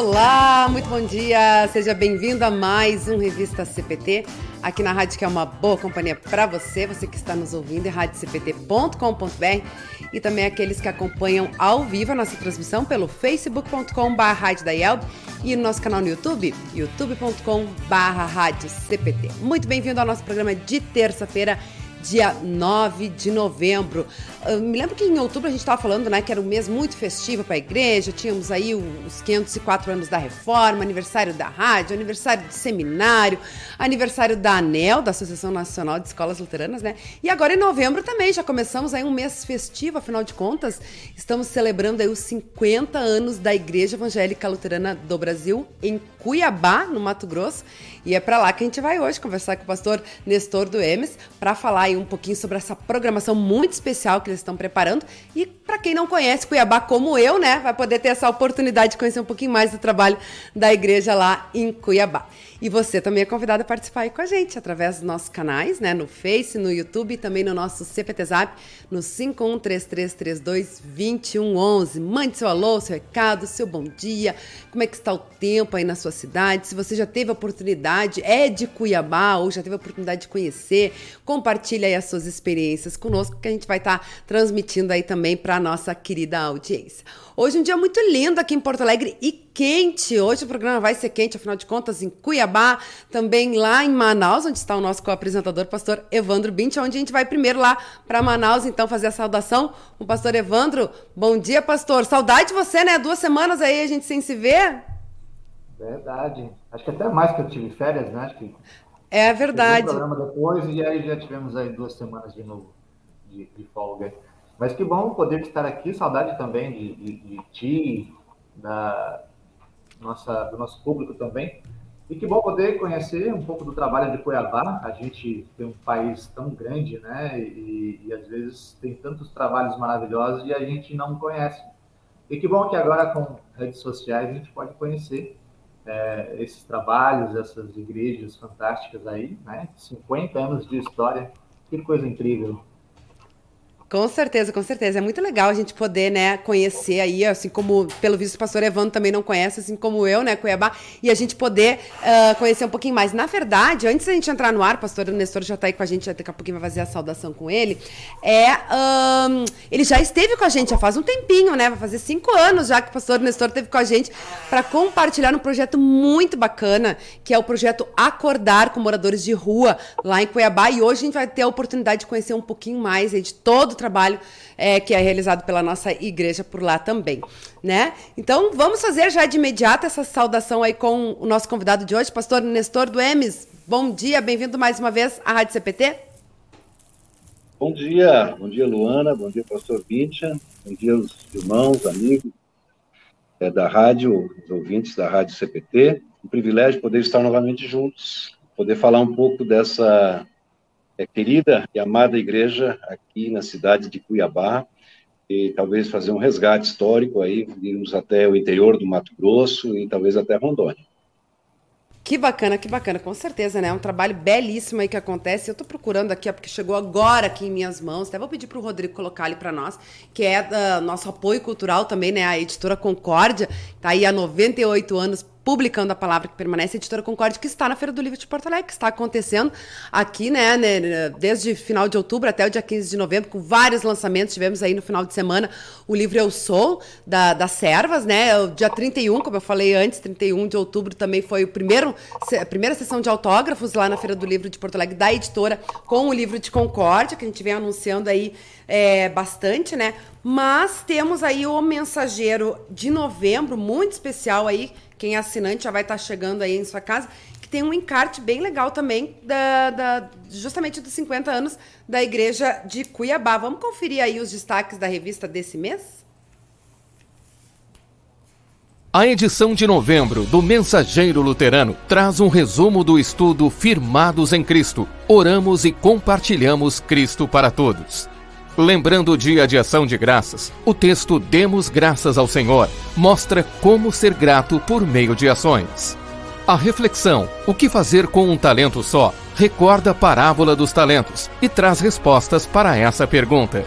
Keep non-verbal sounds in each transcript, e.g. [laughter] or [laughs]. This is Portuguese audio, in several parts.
Olá, muito bom dia. Seja bem-vindo a mais um Revista CPT, aqui na rádio que é uma boa companhia para você, você que está nos ouvindo em radiocpt.com.br e também aqueles que acompanham ao vivo a nossa transmissão pelo facebook.com.br e no nosso canal no YouTube, youtube.com.br Muito bem-vindo ao nosso programa de terça-feira, dia 9 de novembro. Eu me lembro que em outubro a gente estava falando, né, que era um mês muito festivo para a igreja, tínhamos aí os 504 anos da reforma, aniversário da rádio, aniversário do seminário, aniversário da ANEL, da Associação Nacional de Escolas Luteranas, né? E agora em novembro também já começamos aí um mês festivo, afinal de contas, estamos celebrando aí os 50 anos da Igreja Evangélica Luterana do Brasil em Cuiabá, no Mato Grosso. E é para lá que a gente vai hoje conversar com o pastor Nestor do Emes para falar um pouquinho sobre essa programação muito especial que eles estão preparando. E para quem não conhece Cuiabá como eu, né, vai poder ter essa oportunidade de conhecer um pouquinho mais do trabalho da igreja lá em Cuiabá. E você também é convidado a participar aí com a gente através dos nossos canais, né? No Face, no YouTube e também no nosso CPT Zap, no 5133322111. Mande seu alô, seu recado, seu bom dia, como é que está o tempo aí na sua cidade, se você já teve a oportunidade, é de Cuiabá ou já teve a oportunidade de conhecer, compartilha aí as suas experiências conosco que a gente vai estar tá transmitindo aí também para a nossa querida audiência. Hoje um dia muito lindo aqui em Porto Alegre e quente. Hoje o programa vai ser quente, afinal de contas, em Cuiabá, também lá em Manaus, onde está o nosso co-apresentador, pastor Evandro Bint, onde a gente vai primeiro lá para Manaus, então, fazer a saudação com o pastor Evandro. Bom dia, pastor. Saudade de você, né? Duas semanas aí a gente sem se ver. Verdade. Acho que até mais que eu tive férias, né? Acho que é verdade. Um programa depois e aí já tivemos aí duas semanas de novo de, de folga. Mas que bom poder estar aqui, saudade também de, de, de ti, da nossa, do nosso público também. E que bom poder conhecer um pouco do trabalho de Cuiabá. A gente tem um país tão grande, né? E, e às vezes tem tantos trabalhos maravilhosos e a gente não conhece. E que bom que agora com redes sociais a gente pode conhecer é, esses trabalhos, essas igrejas fantásticas aí, né? 50 anos de história, que coisa incrível. Com certeza, com certeza. É muito legal a gente poder, né, conhecer aí, assim como, pelo visto, o pastor Evandro também não conhece, assim como eu, né, Cuiabá, e a gente poder uh, conhecer um pouquinho mais. Na verdade, antes da gente entrar no ar, o pastor Nestor já está aí com a gente, daqui a pouquinho vai fazer a saudação com ele, é, um, ele já esteve com a gente já faz um tempinho, né, vai fazer cinco anos já que o pastor Nestor esteve com a gente para compartilhar um projeto muito bacana, que é o projeto Acordar com Moradores de Rua, lá em Cuiabá, e hoje a gente vai ter a oportunidade de conhecer um pouquinho mais aí, de todo trabalho é, que é realizado pela nossa igreja por lá também, né? Então, vamos fazer já de imediato essa saudação aí com o nosso convidado de hoje, pastor Nestor do Emes. Bom dia, bem-vindo mais uma vez à Rádio CPT. Bom dia, bom dia Luana, bom dia pastor Vincha, bom dia os irmãos, amigos é, da rádio, os ouvintes da Rádio CPT. Um privilégio poder estar novamente juntos, poder falar um pouco dessa querida e amada igreja aqui na cidade de Cuiabá, e talvez fazer um resgate histórico aí, irmos até o interior do Mato Grosso e talvez até Rondônia. Que bacana, que bacana, com certeza, né? É um trabalho belíssimo aí que acontece. Eu tô procurando aqui, ó, porque chegou agora aqui em minhas mãos. Até vou pedir pro Rodrigo colocar ali para nós, que é uh, nosso apoio cultural também, né? A editora Concórdia, tá aí há 98 anos publicando a palavra que permanece, editora Concorde, que está na Feira do Livro de Porto Alegre, que está acontecendo aqui, né, né, desde final de outubro até o dia 15 de novembro, com vários lançamentos. Tivemos aí no final de semana o livro Eu Sou, da, das Servas, né? O dia 31, como eu falei antes, 31 de outubro também foi o primeiro, a primeira sessão de autógrafos lá na Feira do Livro de Porto Alegre, da editora, com o livro de Concórdia, que a gente vem anunciando aí é, bastante, né? Mas temos aí o mensageiro de novembro, muito especial aí, quem é assinante já vai estar tá chegando aí em sua casa, que tem um encarte bem legal também, da, da, justamente dos 50 anos da Igreja de Cuiabá. Vamos conferir aí os destaques da revista desse mês? A edição de novembro do Mensageiro Luterano traz um resumo do estudo Firmados em Cristo. Oramos e compartilhamos Cristo para todos. Lembrando o dia de ação de graças, o texto Demos Graças ao Senhor mostra como ser grato por meio de ações. A reflexão, o que fazer com um talento só, recorda a parábola dos talentos e traz respostas para essa pergunta.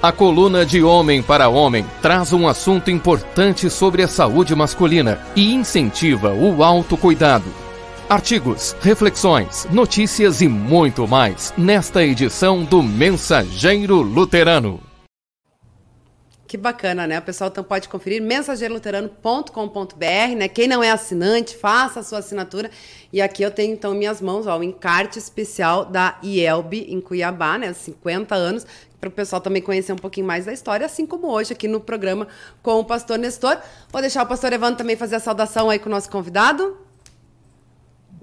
A coluna de Homem para Homem traz um assunto importante sobre a saúde masculina e incentiva o autocuidado. Artigos, reflexões, notícias e muito mais nesta edição do Mensageiro Luterano. Que bacana, né? O pessoal então pode conferir mensageiroluterano.com.br, né? Quem não é assinante, faça a sua assinatura. E aqui eu tenho então minhas mãos, ó, o encarte especial da IELB em Cuiabá, né? 50 anos, para o pessoal também conhecer um pouquinho mais da história, assim como hoje aqui no programa com o pastor Nestor. Vou deixar o pastor Evandro também fazer a saudação aí com o nosso convidado.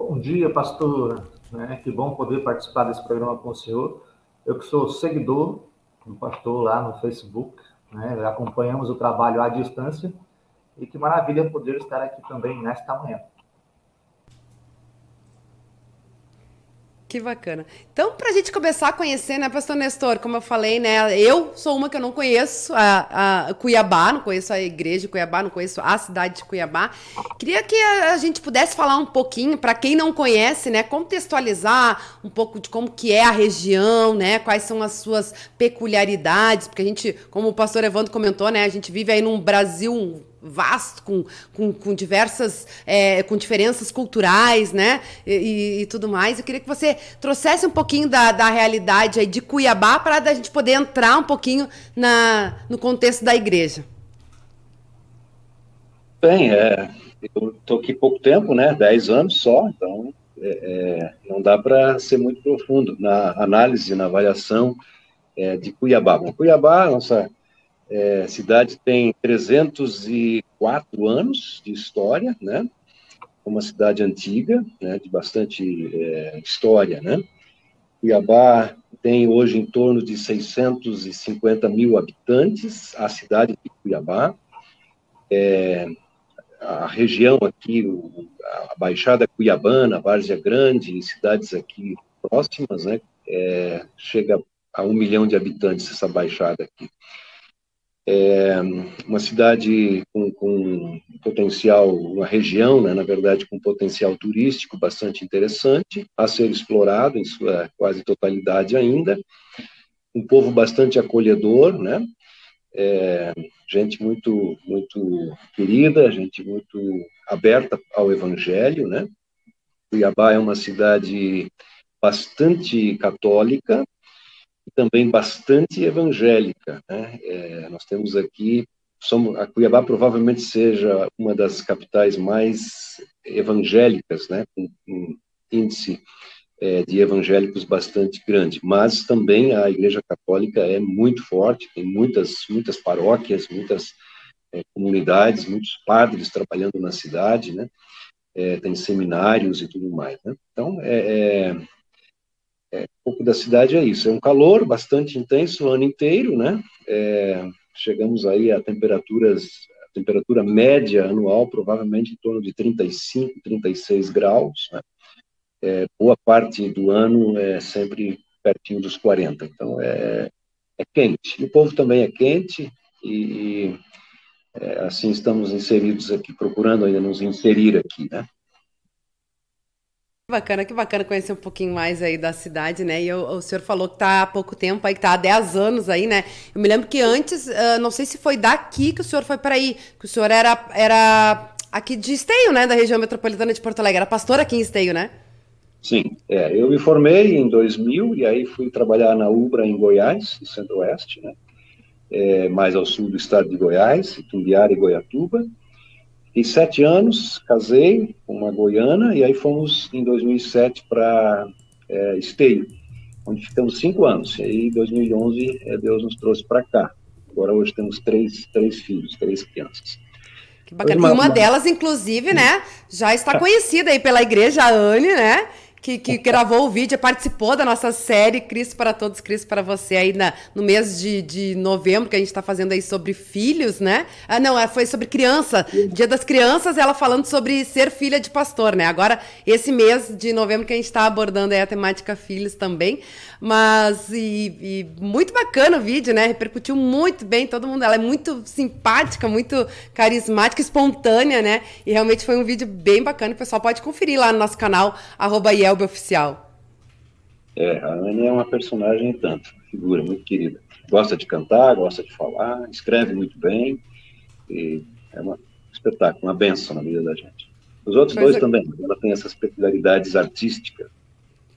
Bom dia, pastor. Né? Que bom poder participar desse programa com o senhor. Eu que sou seguidor do pastor lá no Facebook, né? Acompanhamos o trabalho à distância e que maravilha poder estar aqui também nesta manhã. Que bacana. Então, para a gente começar a conhecer, né, Pastor Nestor, como eu falei, né, eu sou uma que eu não conheço a, a Cuiabá, não conheço a igreja de Cuiabá, não conheço a cidade de Cuiabá. Queria que a, a gente pudesse falar um pouquinho, para quem não conhece, né, contextualizar um pouco de como que é a região, né, quais são as suas peculiaridades, porque a gente, como o Pastor Evandro comentou, né, a gente vive aí num Brasil vasto, com, com, com diversas, é, com diferenças culturais, né, e, e, tudo mais. Eu queria que você trouxesse um pouquinho da, da realidade aí de Cuiabá para a gente poder entrar um pouquinho na, no contexto da igreja. Bem, é, eu estou aqui pouco tempo, né, 10 anos só, então é, é, não dá para ser muito profundo na análise, na avaliação é, de Cuiabá. Cuiabá, nossa é, a cidade tem 304 anos de história, né? Uma cidade antiga, né? De bastante é, história, né? Cuiabá tem hoje em torno de 650 mil habitantes, a cidade de Cuiabá. É, a região aqui, a Baixada Cuiabana, Várzea Grande, cidades aqui próximas, né? É, chega a um milhão de habitantes essa baixada aqui. É uma cidade com, com potencial, uma região, né, na verdade, com potencial turístico bastante interessante, a ser explorado em sua quase totalidade ainda. Um povo bastante acolhedor, né? É, gente muito, muito querida, gente muito aberta ao evangelho, né? Cuiabá é uma cidade bastante católica, também bastante evangélica. Né? É, nós temos aqui, somos, a Cuiabá provavelmente seja uma das capitais mais evangélicas, né? com um índice é, de evangélicos bastante grande, mas também a Igreja Católica é muito forte, tem muitas, muitas paróquias, muitas é, comunidades, muitos padres trabalhando na cidade, né? É, tem seminários e tudo mais. Né? Então, é, é um pouco da cidade é isso, é um calor bastante intenso o ano inteiro, né? É, chegamos aí a temperaturas, a temperatura média anual provavelmente em torno de 35, 36 graus, né? É, boa parte do ano é sempre pertinho dos 40, então é, é quente. E o povo também é quente e, e é, assim estamos inseridos aqui, procurando ainda nos inserir aqui, né? Que bacana, que bacana conhecer um pouquinho mais aí da cidade, né? E o senhor falou que está há pouco tempo aí, que está há 10 anos aí, né? Eu me lembro que antes, uh, não sei se foi daqui que o senhor foi para aí, que o senhor era, era aqui de Esteio, né? Da região metropolitana de Porto Alegre, era pastor aqui em Esteio, né? Sim, é, eu me formei em 2000 e aí fui trabalhar na Ubra em Goiás, Centro-Oeste, né? É, mais ao sul do estado de Goiás, Tumbiara e Goiatuba. Fiquei sete anos, casei com uma goiana, e aí fomos em 2007 para é, Esteio, onde ficamos cinco anos. E aí, em 2011, é, Deus nos trouxe para cá. Agora, hoje temos três, três filhos, três crianças. Que bacana. Uma, e uma delas, inclusive, né, já está conhecida aí pela igreja, a Anne, né? Que, que gravou o vídeo, participou da nossa série Cristo para Todos, Cristo para Você, aí na, no mês de, de novembro, que a gente está fazendo aí sobre filhos, né? Ah, não, é, foi sobre criança, Dia das Crianças, ela falando sobre ser filha de pastor, né? Agora, esse mês de novembro que a gente está abordando aí a temática filhos também, mas e, e, muito bacana o vídeo, né? Repercutiu muito bem, todo mundo, ela é muito simpática, muito carismática, espontânea, né? E realmente foi um vídeo bem bacana, o pessoal pode conferir lá no nosso canal, arroba Oficial. É, a Anne é uma personagem tanto, figura muito querida. Gosta de cantar, gosta de falar, escreve muito bem, e é um espetáculo, uma benção na vida da gente. Os outros pois dois é. também, ela tem essas peculiaridades artísticas.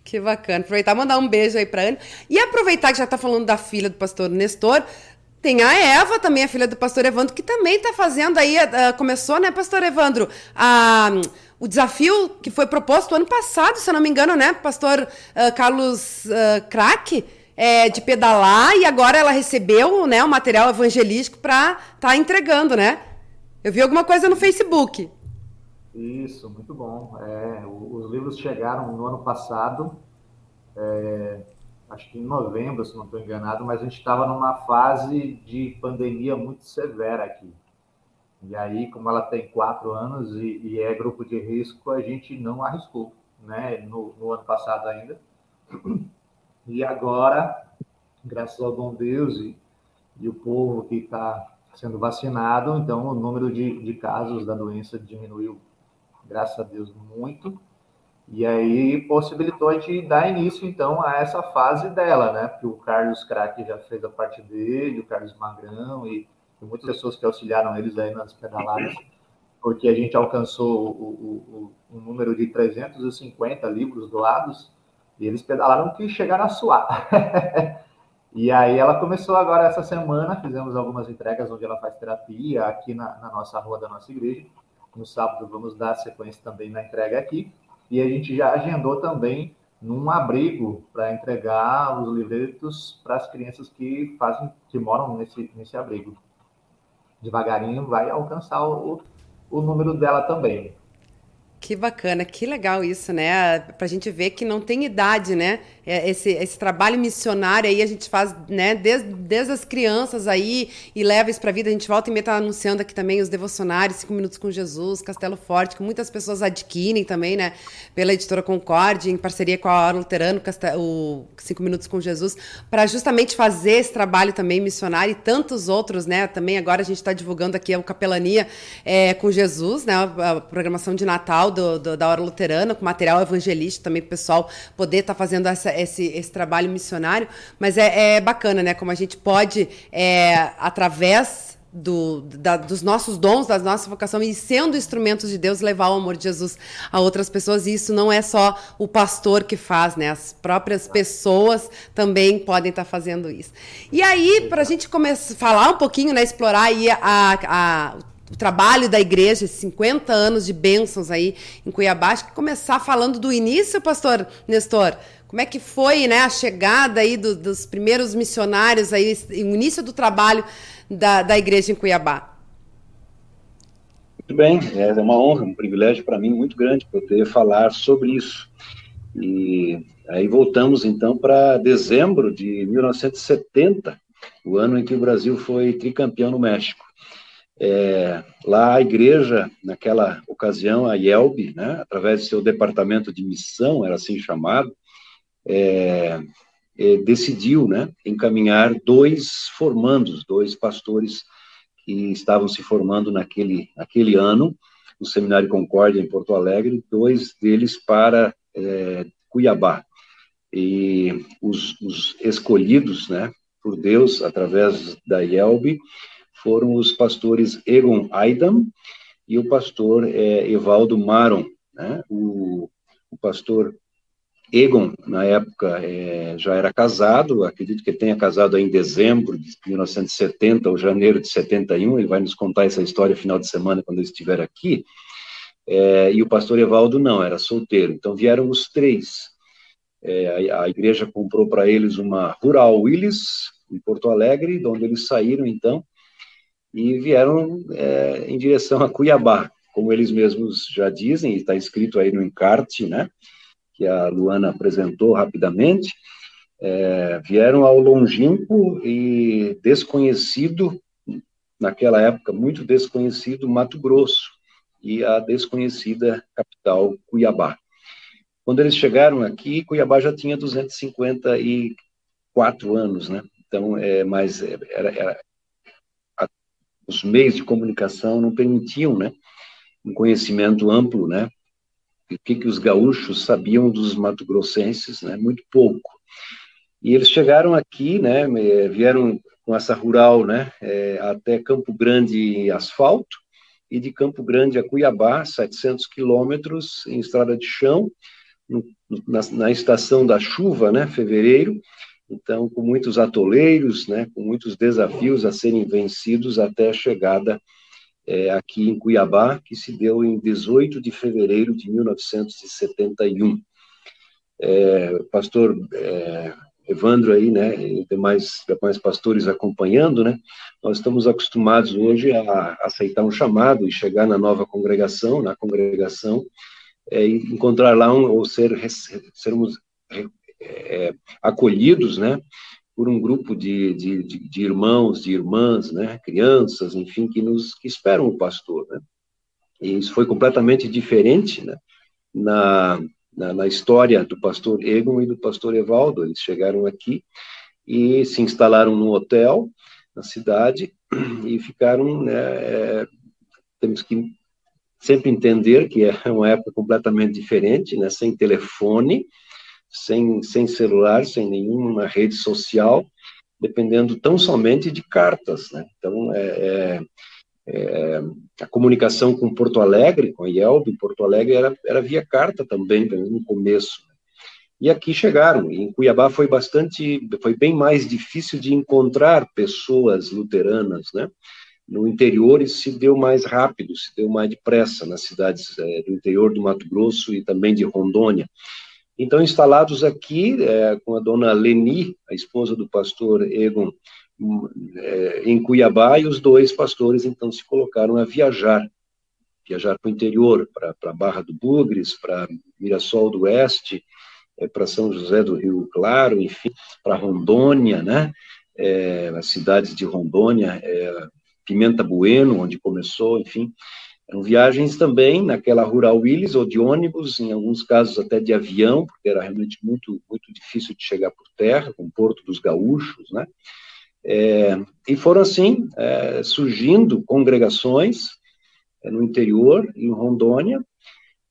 Que bacana. Aproveitar mandar um beijo aí para Anne. E aproveitar que já está falando da filha do pastor Nestor, tem a Eva, também a filha do pastor Evandro, que também está fazendo aí, uh, começou, né, pastor Evandro, a, o desafio que foi proposto ano passado, se eu não me engano, né, pastor uh, Carlos uh, Crack, é, de pedalar, e agora ela recebeu, né, o material evangelístico para estar tá entregando, né? Eu vi alguma coisa no Facebook. Isso, muito bom. É, os livros chegaram no ano passado, é, acho que em novembro, se não estou enganado, mas a gente estava numa fase de pandemia muito severa aqui. E aí, como ela tem quatro anos e, e é grupo de risco, a gente não arriscou, né? No, no ano passado ainda. E agora, graças ao bom Deus e, e o povo que está sendo vacinado, então o número de, de casos da doença diminuiu, graças a Deus, muito. E aí possibilitou a gente dar início, então, a essa fase dela, né? Porque o Carlos Crack já fez a parte dele, o Carlos Magrão e, e muitas pessoas que auxiliaram eles aí nas pedaladas, porque a gente alcançou o, o, o, número de 350 livros doados e eles pedalaram que chegaram a suar. [laughs] e aí ela começou agora essa semana, fizemos algumas entregas onde ela faz terapia aqui na, na nossa rua da nossa igreja. No sábado vamos dar sequência também na entrega aqui. E a gente já agendou também num abrigo para entregar os livretos para as crianças que fazem, que moram nesse, nesse abrigo. Devagarinho vai alcançar o, o número dela também. Que bacana, que legal isso, né? Para a gente ver que não tem idade, né? É, esse, esse trabalho missionário aí a gente faz, né, desde, desde as crianças aí e leva isso para a vida. A gente volta e meia tá anunciando aqui também os devocionários, Cinco Minutos com Jesus, Castelo Forte, que muitas pessoas adquirem também, né? Pela editora Concorde, em parceria com a Hora Luterano, o Cinco Minutos com Jesus, para justamente fazer esse trabalho também missionário e tantos outros, né? Também agora a gente está divulgando aqui o Capelania é, com Jesus, né? A, a programação de Natal do, do, da Hora Luterana, com material evangelístico também para o pessoal poder estar tá fazendo essa esse, esse trabalho missionário, mas é, é bacana, né? Como a gente pode, é, através do, da, dos nossos dons, da nossa vocação e sendo instrumentos de Deus, levar o amor de Jesus a outras pessoas. E isso não é só o pastor que faz, né? As próprias pessoas também podem estar fazendo isso. E aí, para a gente começar falar um pouquinho, né? Explorar aí a, a, o trabalho da igreja, 50 anos de bênçãos aí em Cuiabá, acho que começar falando do início, pastor Nestor. Como é que foi né, a chegada aí do, dos primeiros missionários, aí, o início do trabalho da, da igreja em Cuiabá? Muito bem, é uma honra, um privilégio para mim muito grande poder falar sobre isso. E aí voltamos então para dezembro de 1970, o ano em que o Brasil foi tricampeão no México. É, lá a igreja, naquela ocasião, a IELB, né, através do seu departamento de missão, era assim chamado, é, é, decidiu né, encaminhar dois formandos, dois pastores que estavam se formando naquele, naquele ano, no Seminário Concórdia, em Porto Alegre, dois deles para é, Cuiabá. E os, os, escolhidos né, por Deus, através da IELB, foram os pastores Egon Aidam e o pastor é, Evaldo Maron. Né? O, o pastor Egon, na época, é, já era casado, acredito que tenha casado em dezembro de 1970 ou janeiro de 71, ele vai nos contar essa história final de semana quando ele estiver aqui, é, e o pastor Evaldo não, era solteiro, então vieram os três. É, a, a, igreja comprou para eles uma Rural Willis, em Porto Alegre, de onde eles saíram, então, e vieram é, em direção a Cuiabá, como eles mesmos já dizem, está escrito aí no encarte, né, que a Luana apresentou rapidamente, é, vieram ao longínquo e desconhecido, naquela época muito desconhecido, Mato Grosso e a desconhecida capital Cuiabá. Quando eles chegaram aqui, Cuiabá já tinha 254 anos, né? Então, é, mas era, era a, os meios de comunicação não permitiam, né? Um conhecimento amplo, né? O que, que os gaúchos sabiam dos mato-grossenses, né? Muito pouco. E eles chegaram aqui, né? Vieram com essa rural, né? É, até Campo Grande asfalto e de Campo Grande a Cuiabá, 700 quilômetros em estrada de chão, na, na, estação da chuva, né? Fevereiro. Então, com muitos atoleiros, né? Com muitos desafios a serem vencidos até a chegada é, aqui em Cuiabá, que se deu em 18 de fevereiro de 1971. É, pastor é, Evandro aí, né, e demais, demais pastores acompanhando, né, nós estamos acostumados hoje a aceitar um chamado e chegar na nova congregação, na congregação, é, e encontrar lá um, ou ser, sermos é, acolhidos, né, por um grupo de, de, de, de, irmãos, de irmãs, né, crianças, enfim, que nos que esperam o pastor, né? E isso foi completamente diferente, né, na, na, na história do pastor Egon e do pastor Evaldo. Eles chegaram aqui e se instalaram num hotel na cidade e ficaram, né, é, temos que sempre entender que é uma época completamente diferente, né, sem telefone, sem, sem celular, sem nenhuma rede social, dependendo tão somente de cartas. Né? Então, é, é, é, a comunicação com Porto Alegre, com a IELB em Porto Alegre, era, era via carta também, no começo. E aqui chegaram. Em Cuiabá foi bastante, foi bem mais difícil de encontrar pessoas luteranas, né? No interior isso se deu mais rápido, se deu mais depressa nas cidades é, do interior do Mato Grosso e também de Rondônia. Então, instalados aqui, é, com a dona Leni, a esposa do pastor Egon, é, em Cuiabá, e os dois pastores, então, se colocaram a viajar, viajar para o interior, para Barra do Bugres, para Mirassol do Oeste, é, para São José do Rio Claro, enfim, para Rondônia, né? É, as cidades de Rondônia, é, Pimenta Bueno, onde começou, enfim, eram viagens também naquela Rural Willis, ou de ônibus, em alguns casos até de avião, porque era realmente muito, muito difícil de chegar por terra, com o Porto dos Gaúchos, né? É, e foram assim, é, surgindo congregações é, no interior, em Rondônia,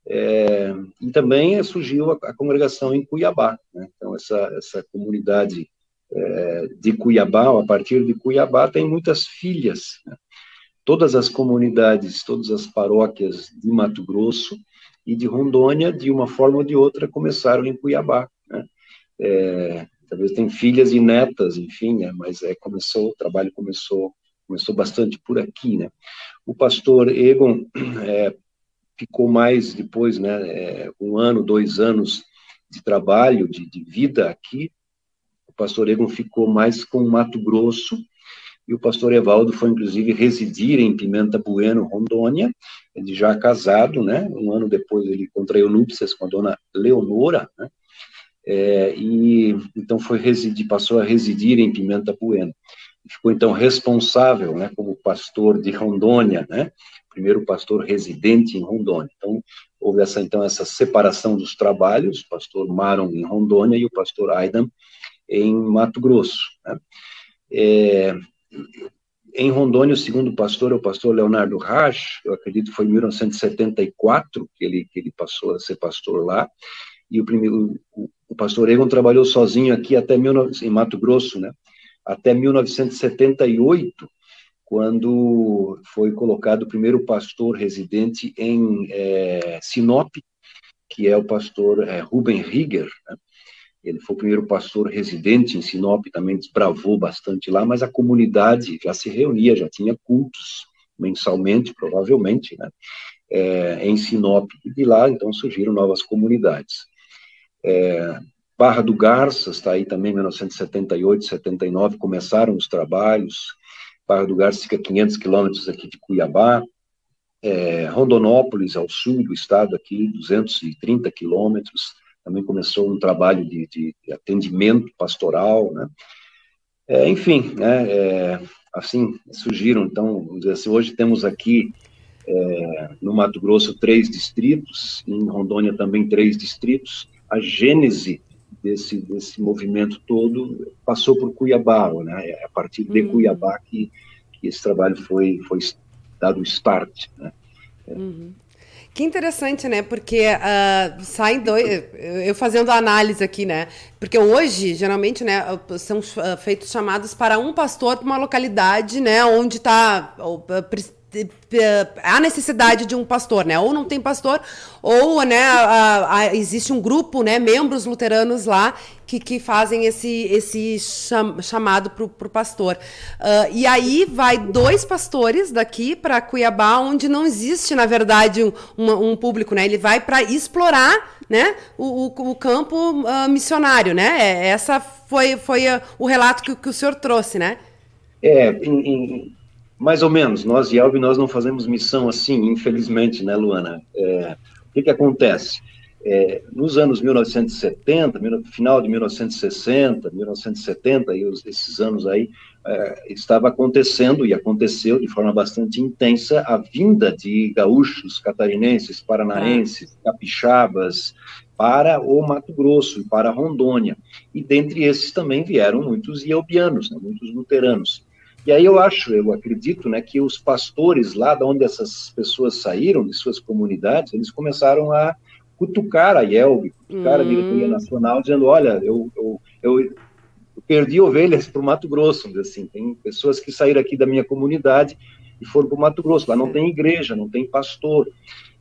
é, e também surgiu a, a, congregação em Cuiabá. Né? Então, essa, essa comunidade é, de Cuiabá, a partir de Cuiabá, tem muitas filhas. Né? Todas as comunidades, todas as paróquias de Mato Grosso e de Rondônia, de uma forma ou de outra, começaram em Cuiabá. Né? É, talvez tem filhas e netas, enfim, né? mas é, começou, o trabalho começou, começou bastante por aqui, né? O pastor Egon é, ficou mais depois, né, é, um ano, dois anos de trabalho, de, de vida aqui, o pastor Egon ficou mais com Mato Grosso, e o pastor Evaldo foi, inclusive, residir em Pimenta Bueno, Rondônia, ele já casado, né, um ano depois ele contraiu núpcias com a dona Leonora, né, é, e então foi residir, passou a residir em Pimenta Bueno. Ficou, então, responsável, né, como pastor de Rondônia, né, primeiro pastor residente em Rondônia. Então, houve essa, então, essa separação dos trabalhos, o pastor Maron em Rondônia e o pastor Aidan em Mato Grosso, né. É, em Rondônia, o segundo pastor é o pastor Leonardo Rach, eu acredito que foi em 1974 que ele, que ele passou a ser pastor lá, e o, primeiro, o, o pastor Egon trabalhou sozinho aqui até em Mato Grosso, né, até 1978, quando foi colocado o primeiro pastor residente em é, Sinop, que é o pastor é, Ruben Rieger, né, ele foi o primeiro pastor residente em Sinop, também desbravou bastante lá, mas a comunidade já se reunia, já tinha cultos mensalmente, provavelmente, né, é, em Sinop. E de lá, então, surgiram novas comunidades. É, Barra do Garças, está aí também, 1978, 79, começaram os trabalhos. Barra do Garças fica 500 quilômetros aqui de Cuiabá. É, Rondonópolis, ao sul do estado, aqui, 230 quilômetros também começou um trabalho de, de atendimento pastoral, né? É, enfim, né, é, assim surgiram, então, assim, hoje temos aqui é, no Mato Grosso três distritos, em Rondônia também três distritos. A gênese desse, desse movimento todo passou por Cuiabá, né? É a partir de uhum. Cuiabá que, que esse trabalho foi, foi dado start, né? Uhum. Que interessante, né? Porque uh, saem dois. Eu fazendo a análise aqui, né? Porque hoje, geralmente, né, são feitos chamados para um pastor para uma localidade, né, onde está há necessidade de um pastor, né? Ou não tem pastor, ou né, a, a, existe um grupo, né, membros luteranos lá que, que fazem esse, esse cham, chamado para o pastor. Uh, e aí vai dois pastores daqui para Cuiabá, onde não existe, na verdade, um, um, público, né? Ele vai para explorar né, o, o, o campo uh, missionário, né? É, essa foi, foi uh, o relato que, que o senhor trouxe, né? É, em mais ou menos. Nós, Yelb, nós não fazemos missão assim, infelizmente, né, Luana? É, o que, que acontece? É, nos anos 1970, final de 1960, 1970, e esses anos aí, é, estava acontecendo e aconteceu de forma bastante intensa a vinda de gaúchos, catarinenses, paranaenses, capixabas para o Mato Grosso e para Rondônia. E dentre esses também vieram muitos iobianos, né, muitos luteranos. E aí eu acho, eu acredito, né, que os pastores lá de onde essas pessoas saíram, de suas comunidades, eles começaram a cutucar a IELB, cutucar hum. a diretoria nacional, dizendo, olha, eu, eu, eu, eu perdi ovelhas para o Mato Grosso, assim, tem pessoas que saíram aqui da minha comunidade e foram para o Mato Grosso, lá não tem igreja, não tem pastor,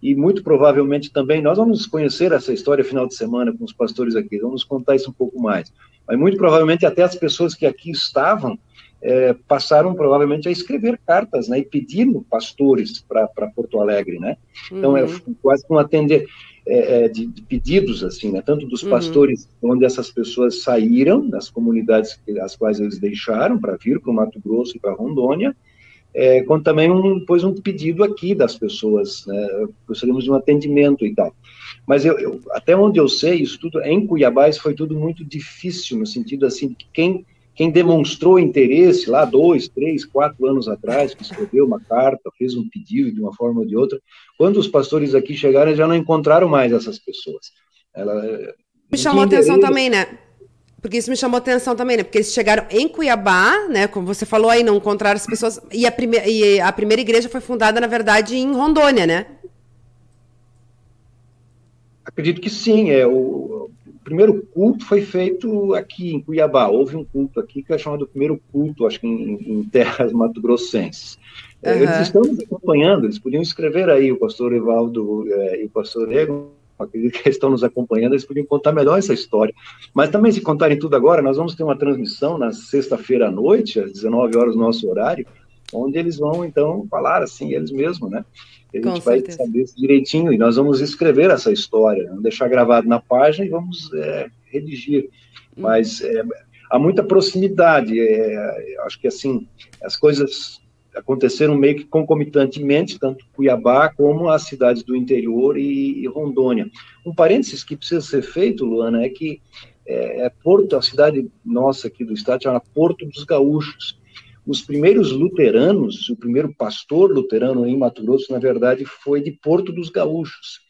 e muito provavelmente também, nós vamos conhecer essa história final de semana com os pastores aqui, vamos contar isso um pouco mais, mas muito provavelmente até as pessoas que aqui estavam, é, passaram provavelmente a escrever cartas, né, e pedindo pastores para Porto Alegre, né? Então é uhum. é quase um atender é, é, de, de, pedidos assim, né, tanto dos uhum. pastores uhum. onde essas pessoas saíram das comunidades as quais eles deixaram para vir para o Mato Grosso e para Rondônia, é, quanto também um, pois um pedido aqui das pessoas, né, gostaríamos de um atendimento e tal. Mas eu, eu, até onde eu sei, isso tudo em Cuiabá isso foi tudo muito difícil no sentido assim que quem quem demonstrou interesse lá dois, três, quatro anos atrás, que escreveu uma carta, fez um pedido de uma forma ou de outra, quando os pastores aqui chegaram, já não encontraram mais essas pessoas. Ela, me chamou atenção também, né? Porque isso me chamou atenção também, né? Porque eles chegaram em Cuiabá, né? Como você falou aí, não encontraram as pessoas. E a, prime... e a primeira igreja foi fundada, na verdade, em Rondônia, né? Acredito que sim. É, o, primeiro culto foi feito aqui em Cuiabá. Houve um culto aqui que é chamado primeiro culto, acho que em, em terras [laughs] mato-grossenses. Uhum. Eles estão nos acompanhando, eles podiam escrever aí, o pastor Evaldo é, e o pastor Ego, acredito que estão nos acompanhando, eles podiam contar melhor essa história. Mas também, se contarem tudo agora, nós vamos ter uma transmissão na sexta-feira à noite, às 19 horas, no nosso horário, onde eles vão, então, falar assim, eles mesmos, né? A gente Com vai certeza. saber direitinho e nós vamos escrever essa história, vamos deixar gravado na página e vamos é, redigir. Hum. Mas é, há muita proximidade. É, acho que assim as coisas aconteceram meio que concomitantemente, tanto Cuiabá como as cidades do interior e, e Rondônia. Um parênteses que precisa ser feito, Luana, é que é, é Porto, a cidade nossa aqui do estado chama Porto dos Gaúchos os primeiros luteranos, o primeiro pastor luterano em Mato Grosso, na verdade, foi de Porto dos Gaúchos.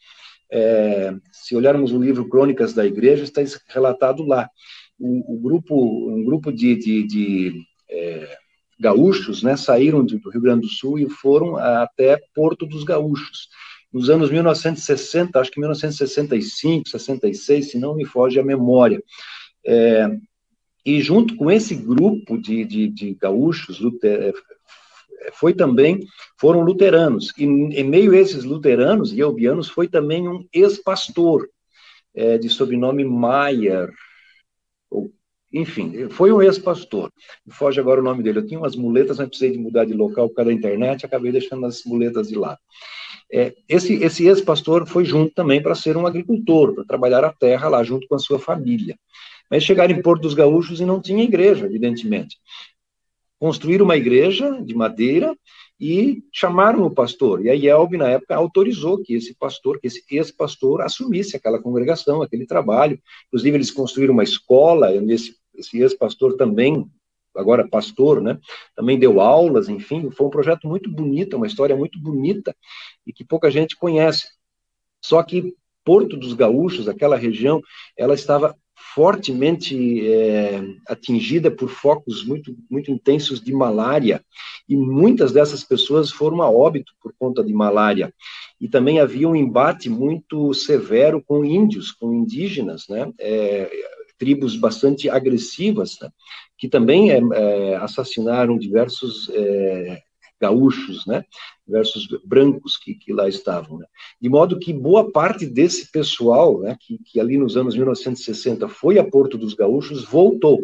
É, se olharmos o livro Crônicas da Igreja, está relatado lá. O, o grupo, um grupo de, de, de é, gaúchos né, saíram do Rio Grande do Sul e foram até Porto dos Gaúchos. Nos anos 1960, acho que 1965, 66, se não me foge a memória. É, e junto com esse grupo de, de, de gaúchos, luter, é, foi também, foram luteranos. E em meio a esses luteranos e eubianos foi também um ex-pastor, é, de sobrenome Maier, ou, enfim, foi um ex-pastor. Foge agora o nome dele. Eu tinha umas muletas, mas precisei de mudar de local por causa da internet, acabei deixando as muletas de lado. É, esse esse ex-pastor foi junto também para ser um agricultor, para trabalhar a terra lá junto com a sua família. Mas chegaram em Porto dos Gaúchos e não tinha igreja, evidentemente. Construíram uma igreja de madeira e chamaram o pastor. E a IELB, na época, autorizou que esse pastor, que esse ex-pastor, assumisse aquela congregação, aquele trabalho. Inclusive, eles construíram uma escola, esse, esse ex-pastor também, agora pastor, né, também deu aulas, enfim, foi um projeto muito bonito, uma história muito bonita e que pouca gente conhece. Só que Porto dos Gaúchos, aquela região, ela estava fortemente é, atingida por focos muito, muito intensos de malária, e muitas dessas pessoas foram a óbito por conta de malária. E também havia um embate muito severo com índios, com indígenas, né? É, tribos bastante agressivas, né? que também é, é assassinaram diversos é, gaúchos, né, versus brancos que, que lá estavam. Né? De modo que boa parte desse pessoal, né, que, que ali nos anos 1960 foi a Porto dos Gaúchos, voltou.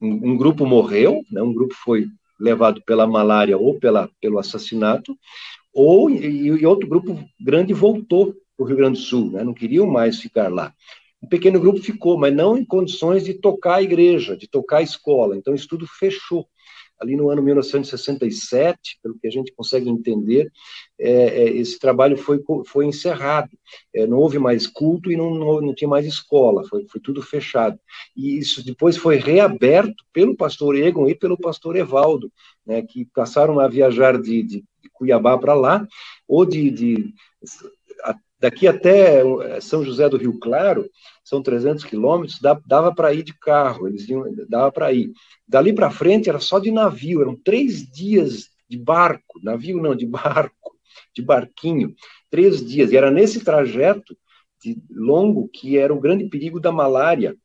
Um, um grupo morreu, né, um grupo foi levado pela malária ou pela, pelo assassinato, ou e, e outro grupo grande voltou para o Rio Grande do Sul, né, não queriam mais ficar lá. Um pequeno grupo ficou, mas não em condições de tocar a igreja, de tocar a escola. Então, isso tudo fechou ali no ano 1967, pelo que a gente consegue entender, é, é, esse trabalho foi, foi encerrado. É, não houve mais culto e não, não, não tinha mais escola, foi, foi, tudo fechado. E isso depois foi reaberto pelo pastor Egon e pelo pastor Evaldo, né, que passaram a viajar de, de, Cuiabá para lá, ou de, de daqui até São José do Rio Claro, são 300 quilômetros, dava para ir de carro, eles iam, dava para ir. Dali para frente era só de navio, eram três dias de barco, navio não, de barco, de barquinho, três dias. E era nesse trajeto longo que era o grande perigo da malária.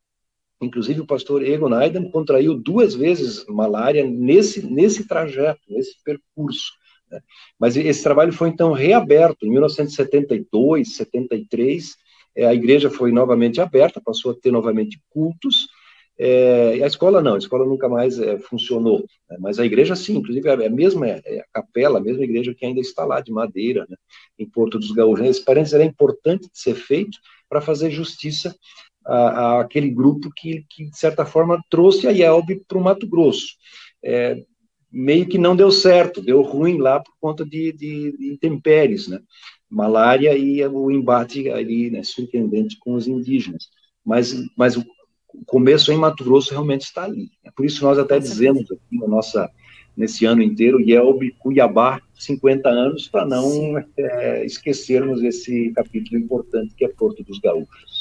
Inclusive o pastor Egon Aiden contraiu duas vezes malária nesse, nesse trajeto, nesse percurso. Né? Mas esse trabalho foi então reaberto em 1972, 73, é, a igreja foi novamente aberta, passou a ter novamente cultos, é, a escola não, a escola nunca mais é, funcionou, né? mas a igreja sim, inclusive é a mesma é, a capela, a mesma igreja que ainda está lá de madeira, né? em Porto dos Gaúchos. Esse parênteses era importante de ser feito para fazer justiça àquele grupo que, que, de certa forma, trouxe a IELB para o Mato Grosso. É, meio que não deu certo, deu ruim lá por conta de, de, de intempéries, né? malária e o embate ali, né, surpreendente com os indígenas. Mas, mas o começo em Mato Grosso realmente está ali. É por isso nós até dizemos aqui na nossa, nesse ano inteiro, Yelb Cuiabá, 50 anos, para não é, esquecermos esse capítulo importante que é Porto dos Gaúchos.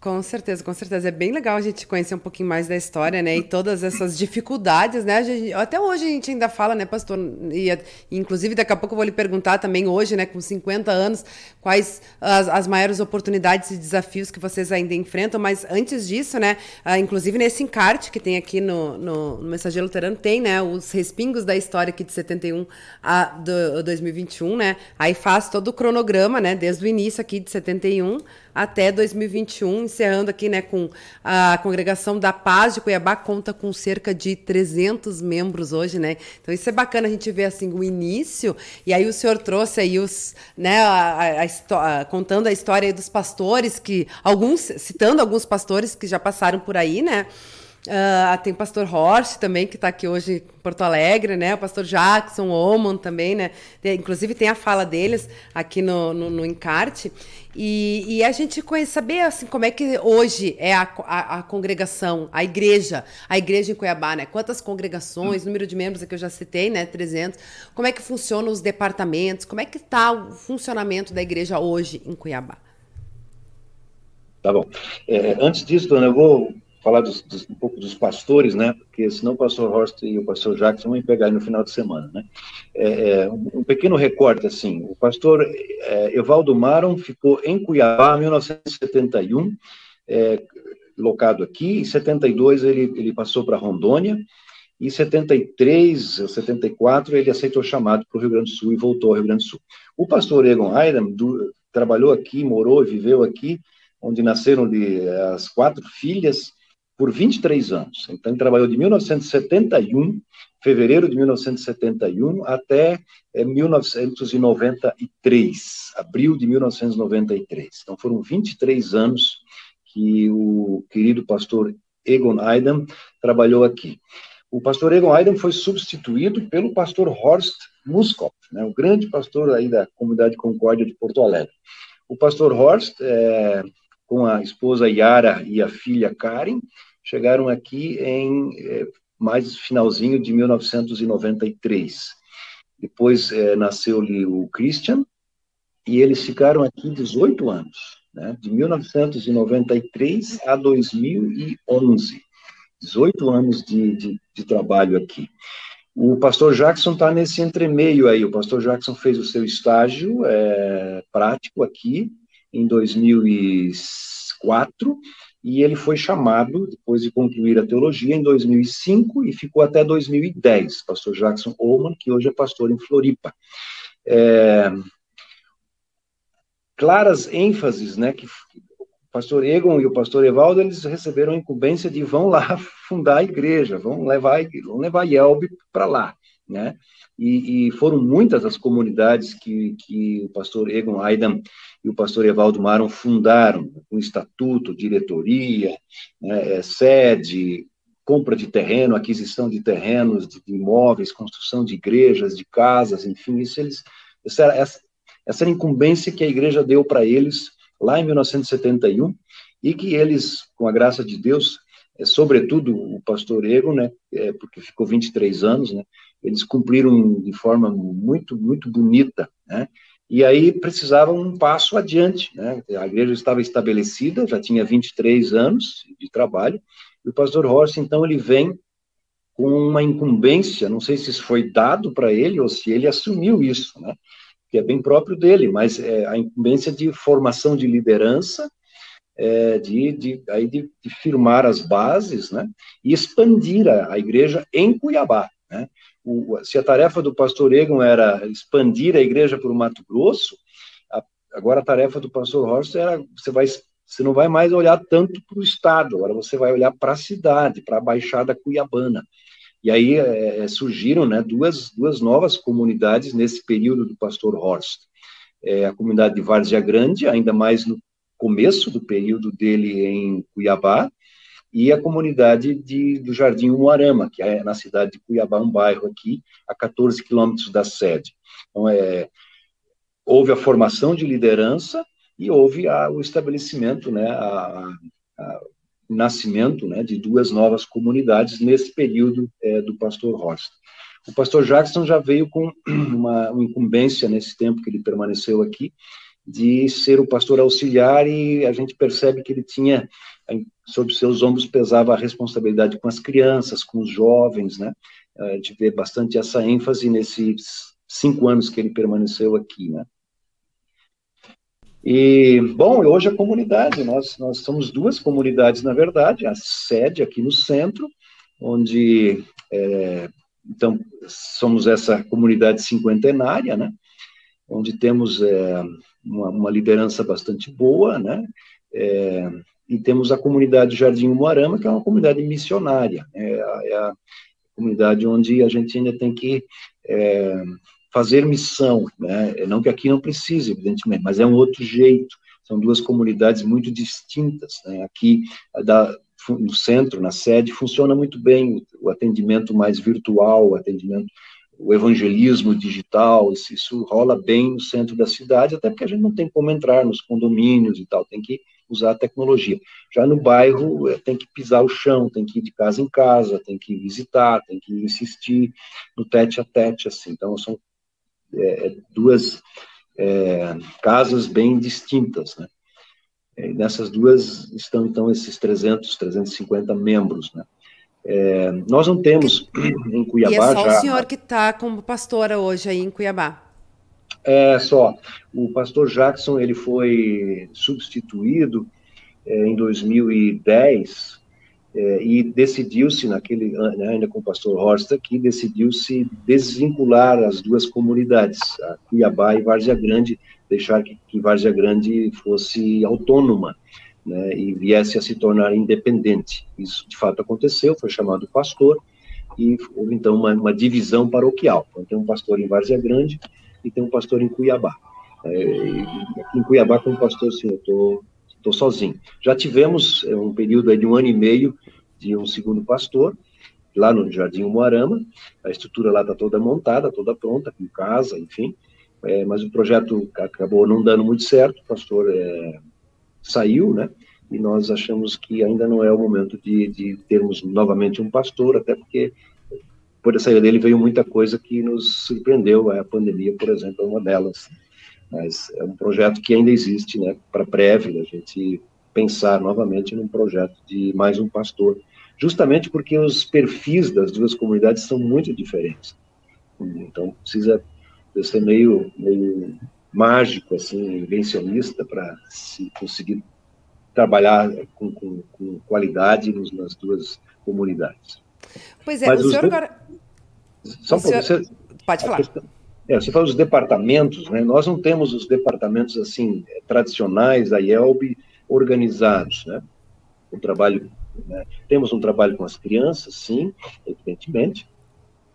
Com certeza, com certeza. É bem legal a gente conhecer um pouquinho mais da história, né? E todas essas dificuldades, né? Gente, até hoje a gente ainda fala, né, pastor? E, inclusive, daqui a pouco eu vou lhe perguntar também, hoje, né, com 50 anos, quais as, as maiores oportunidades e desafios que vocês ainda enfrentam. Mas antes disso, né? Uh, inclusive nesse encarte que tem aqui no, no, no Mensageiro Luterano, tem, né? Os respingos da história aqui de 71 a do, 2021, né? Aí faz todo o cronograma, né? Desde o início aqui de 71 até 2021, encerrando aqui né, com a congregação da Paz de Cuiabá, conta com cerca de 300 membros hoje, né? Então isso é bacana a gente ver assim o início, e aí o senhor trouxe aí os, né, a, a, a, contando a história dos pastores, que alguns, citando alguns pastores que já passaram por aí, né? Uh, tem pastor Horst também, que está aqui hoje em Porto Alegre, né? O pastor Jackson, Oman também, né? Tem, inclusive tem a fala deles aqui no, no, no encarte. E, e, a gente conhece, saber assim, como é que hoje é a, a, a, congregação, a igreja, a igreja em Cuiabá, né? Quantas congregações, número de membros que eu já citei, né? 300. Como é que funcionam os departamentos? Como é que está o funcionamento da igreja hoje em Cuiabá? Tá bom. É, antes disso, dona, eu vou falar dos, dos, um pouco dos pastores, né? Porque senão o pastor Horst e o pastor Jackson vão me pegar no final de semana, né? É, é, um, pequeno recorte, assim, o pastor é, Evaldo Maron ficou em Cuiabá em 1971, é, locado aqui, em 72 ele, ele passou para Rondônia, em 73 ou 74 ele aceitou o chamado para o Rio Grande do Sul e voltou ao Rio Grande do Sul. O pastor Egon Aydam trabalhou aqui, morou e viveu aqui, onde nasceram as quatro filhas, por 23 anos. Então, ele trabalhou de 1971, fevereiro de 1971, até é, eh, 1993, abril de 1993. Então, foram 23 anos que o querido pastor Egon Aydam trabalhou aqui. O pastor Egon Aydam foi substituído pelo pastor Horst Muskop, né, o grande pastor aí da comunidade Concórdia de Porto Alegre. O pastor Horst, é, com a esposa Yara e a filha Karen, chegaram aqui em é, mais finalzinho de 1993. Depois é, nasceu-lhe o Christian, e eles ficaram aqui 18 anos. né, de 1993 a 2011. 18 anos de, de, de trabalho aqui. O pastor Jackson está nesse entremeio aí. O pastor Jackson fez o seu estágio é, prático aqui em 2004 e ele foi chamado, depois de concluir a teologia, em 2005 e ficou até 2010. Pastor Jackson Ullman, que hoje é pastor em Floripa. É, claras ênfases, né, que o pastor Egon e o pastor Evaldo, eles receberam a incumbência de vão lá [laughs] fundar a igreja, vão levar, vão levar Yelb para lá, né? E, e, foram muitas as comunidades que, que o pastor Egon Aidan e o pastor Evaldo Maron fundaram, com estatuto, diretoria, né, é, sede, compra de terreno, aquisição de terrenos, de, imóveis, construção de igrejas, de casas, enfim, isso eles, essa, essa, essa incumbência que a igreja deu para eles lá em 1971, e que eles, com a graça de Deus, é, sobretudo o pastor Ego, né, é, porque ficou 23 anos, né, eles cumpriram de forma muito, muito bonita, né, e aí precisavam um passo adiante, né, a igreja estava estabelecida, já tinha 23 anos de trabalho, e o pastor Horst, então, ele vem com uma incumbência, não sei se isso foi dado para ele ou se ele assumiu isso, né, que é bem próprio dele, mas é a incumbência de formação de liderança, é, de, de, aí de, de, firmar as bases, né, e expandir a, a igreja em Cuiabá, né. O, se a tarefa do pastor Egon era expandir a igreja para o Mato Grosso, a, agora a tarefa do pastor Horst era, você vai você não vai mais olhar tanto para o estado, agora você vai olhar para a cidade, para a Baixada Cuiabana. E aí é, é, surgiram né, duas, duas novas comunidades nesse período do pastor Horst. É, a comunidade de Várzea Grande, ainda mais no começo do período dele em Cuiabá, e a comunidade de, do Jardim Umuarama, que é na cidade de Cuiabá, um bairro aqui, a 14 quilômetros da sede. Então, é, houve a formação de liderança e houve a, o estabelecimento, né, a, a, nascimento né, de duas novas comunidades nesse período é, do pastor Horst. O pastor Jackson já veio com [clears throat] uma, uma, incumbência nesse tempo que ele permaneceu aqui, de ser o pastor auxiliar, e a gente percebe que ele tinha, sobre seus ombros pesava a responsabilidade com as crianças, com os jovens, né? A gente vê bastante essa ênfase nesses cinco anos que ele permaneceu aqui, né? E, bom, hoje a comunidade, nós, nós somos duas comunidades, na verdade, a sede aqui no centro, onde, é, então, somos essa comunidade cinquentenária, né, onde temos é, uma, uma, liderança bastante boa, né, é, e temos a comunidade Jardim Moarama, que é uma comunidade missionária, é a, é a comunidade onde a gente ainda tem que é, fazer missão, né? Não que aqui não precise, evidentemente, mas é um outro jeito. São duas comunidades muito distintas. Né? Aqui, da, no centro, na sede, funciona muito bem o atendimento mais virtual, o atendimento, o evangelismo digital, isso, isso rola bem no centro da cidade, até porque a gente não tem como entrar nos condomínios e tal, tem que usar a tecnologia. Já no bairro, é, tem que pisar o chão, tem que ir de casa em casa, tem que visitar, tem que insistir no tete a tete, assim. Então, são é, é, duas é, casas bem distintas, né? E nessas duas estão, então, esses 300, 350 membros, né? É, nós não temos [clears throat] em Cuiabá. E é só já... o senhor que está como pastora hoje aí em Cuiabá. É só. O pastor Jackson ele foi substituído é, em 2010 é, e decidiu-se, naquele né, ainda com o pastor Horst aqui, decidiu-se desvincular as duas comunidades, Cuiabá e Várzea Grande, deixar que, que Várzea Grande fosse autônoma né, e viesse a se tornar independente. Isso de fato aconteceu, foi chamado pastor e houve então uma, uma divisão paroquial. Então tem um pastor em Várzea Grande e tem um pastor em Cuiabá. É, em Cuiabá, como pastor, sim, eu estou estou sozinho. Já tivemos é, um período de um ano e meio de um segundo pastor, lá no Jardim Moarama, a estrutura lá está toda montada, toda pronta, com casa, enfim, é, mas o projeto acabou não dando muito certo, o pastor é, saiu, né, e nós achamos que ainda não é o momento de, de termos novamente um pastor, até porque por a saída dele veio muita coisa que nos surpreendeu, a pandemia, por exemplo, é uma delas. mas é um projeto que ainda existe, né, para breve, a gente pensar novamente num projeto de mais um pastor, justamente porque os perfis das duas comunidades são muito diferentes. Então, precisa ser meio, meio mágico, assim, invencionista, para se conseguir trabalhar com, com, com qualidade nos, nas duas comunidades. Pois é, Mas o senhor agora... Só para você... Pode falar. Questão, é, você fala dos departamentos, né? Nós não temos os departamentos assim tradicionais da IELB organizados, né? O trabalho, né? temos um trabalho com as crianças, sim, evidentemente,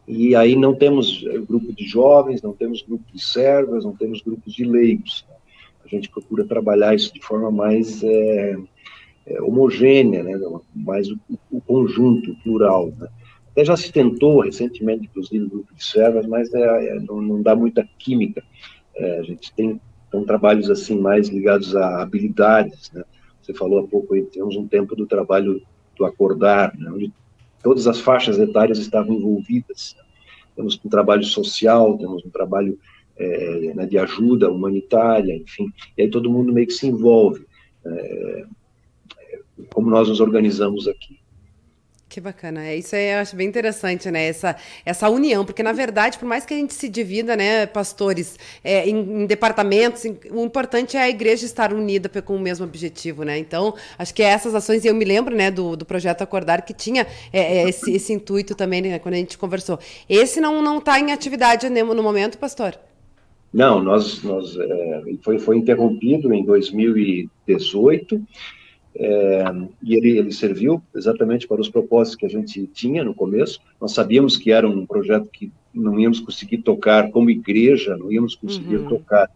e aí não temos eh, grupo de jovens, não temos grupo de servas, não temos grupos de leigos. A gente procura trabalhar isso de forma mais é, é, homogênea, né? mais o, o conjunto, o plural. Né? Até já se tentou recentemente, inclusive, o grupo de servas, mas é, não, não, dá muita química. A gente tem então, trabalhos assim mais ligados a habilidades. Né? Você falou há pouco, aí, temos um tempo do trabalho do acordar, né? onde todas as faixas etárias estavam envolvidas. Temos um trabalho social, temos um trabalho é, né, de ajuda humanitária, enfim, e aí todo mundo meio que se envolve, é, como nós nos organizamos aqui. Que bacana. É, isso aí eu acho bem interessante, né? Essa, essa união, porque na verdade, por mais que a gente se divida, né, pastores, é, em, em, departamentos, em, o importante é a igreja estar unida com o mesmo objetivo, né? Então, acho que essas ações, e eu me lembro, né, do, do projeto Acordar, que tinha é, é esse, esse intuito também, né, quando a gente conversou. Esse não não está em atividade no momento, pastor? Não, nós, nós é, foi, foi interrompido em 2018 é, e ele, ele serviu exatamente para os propósitos que a gente tinha no começo. Nós sabíamos que era um projeto que não íamos conseguir tocar como igreja, não íamos conseguir uhum. tocar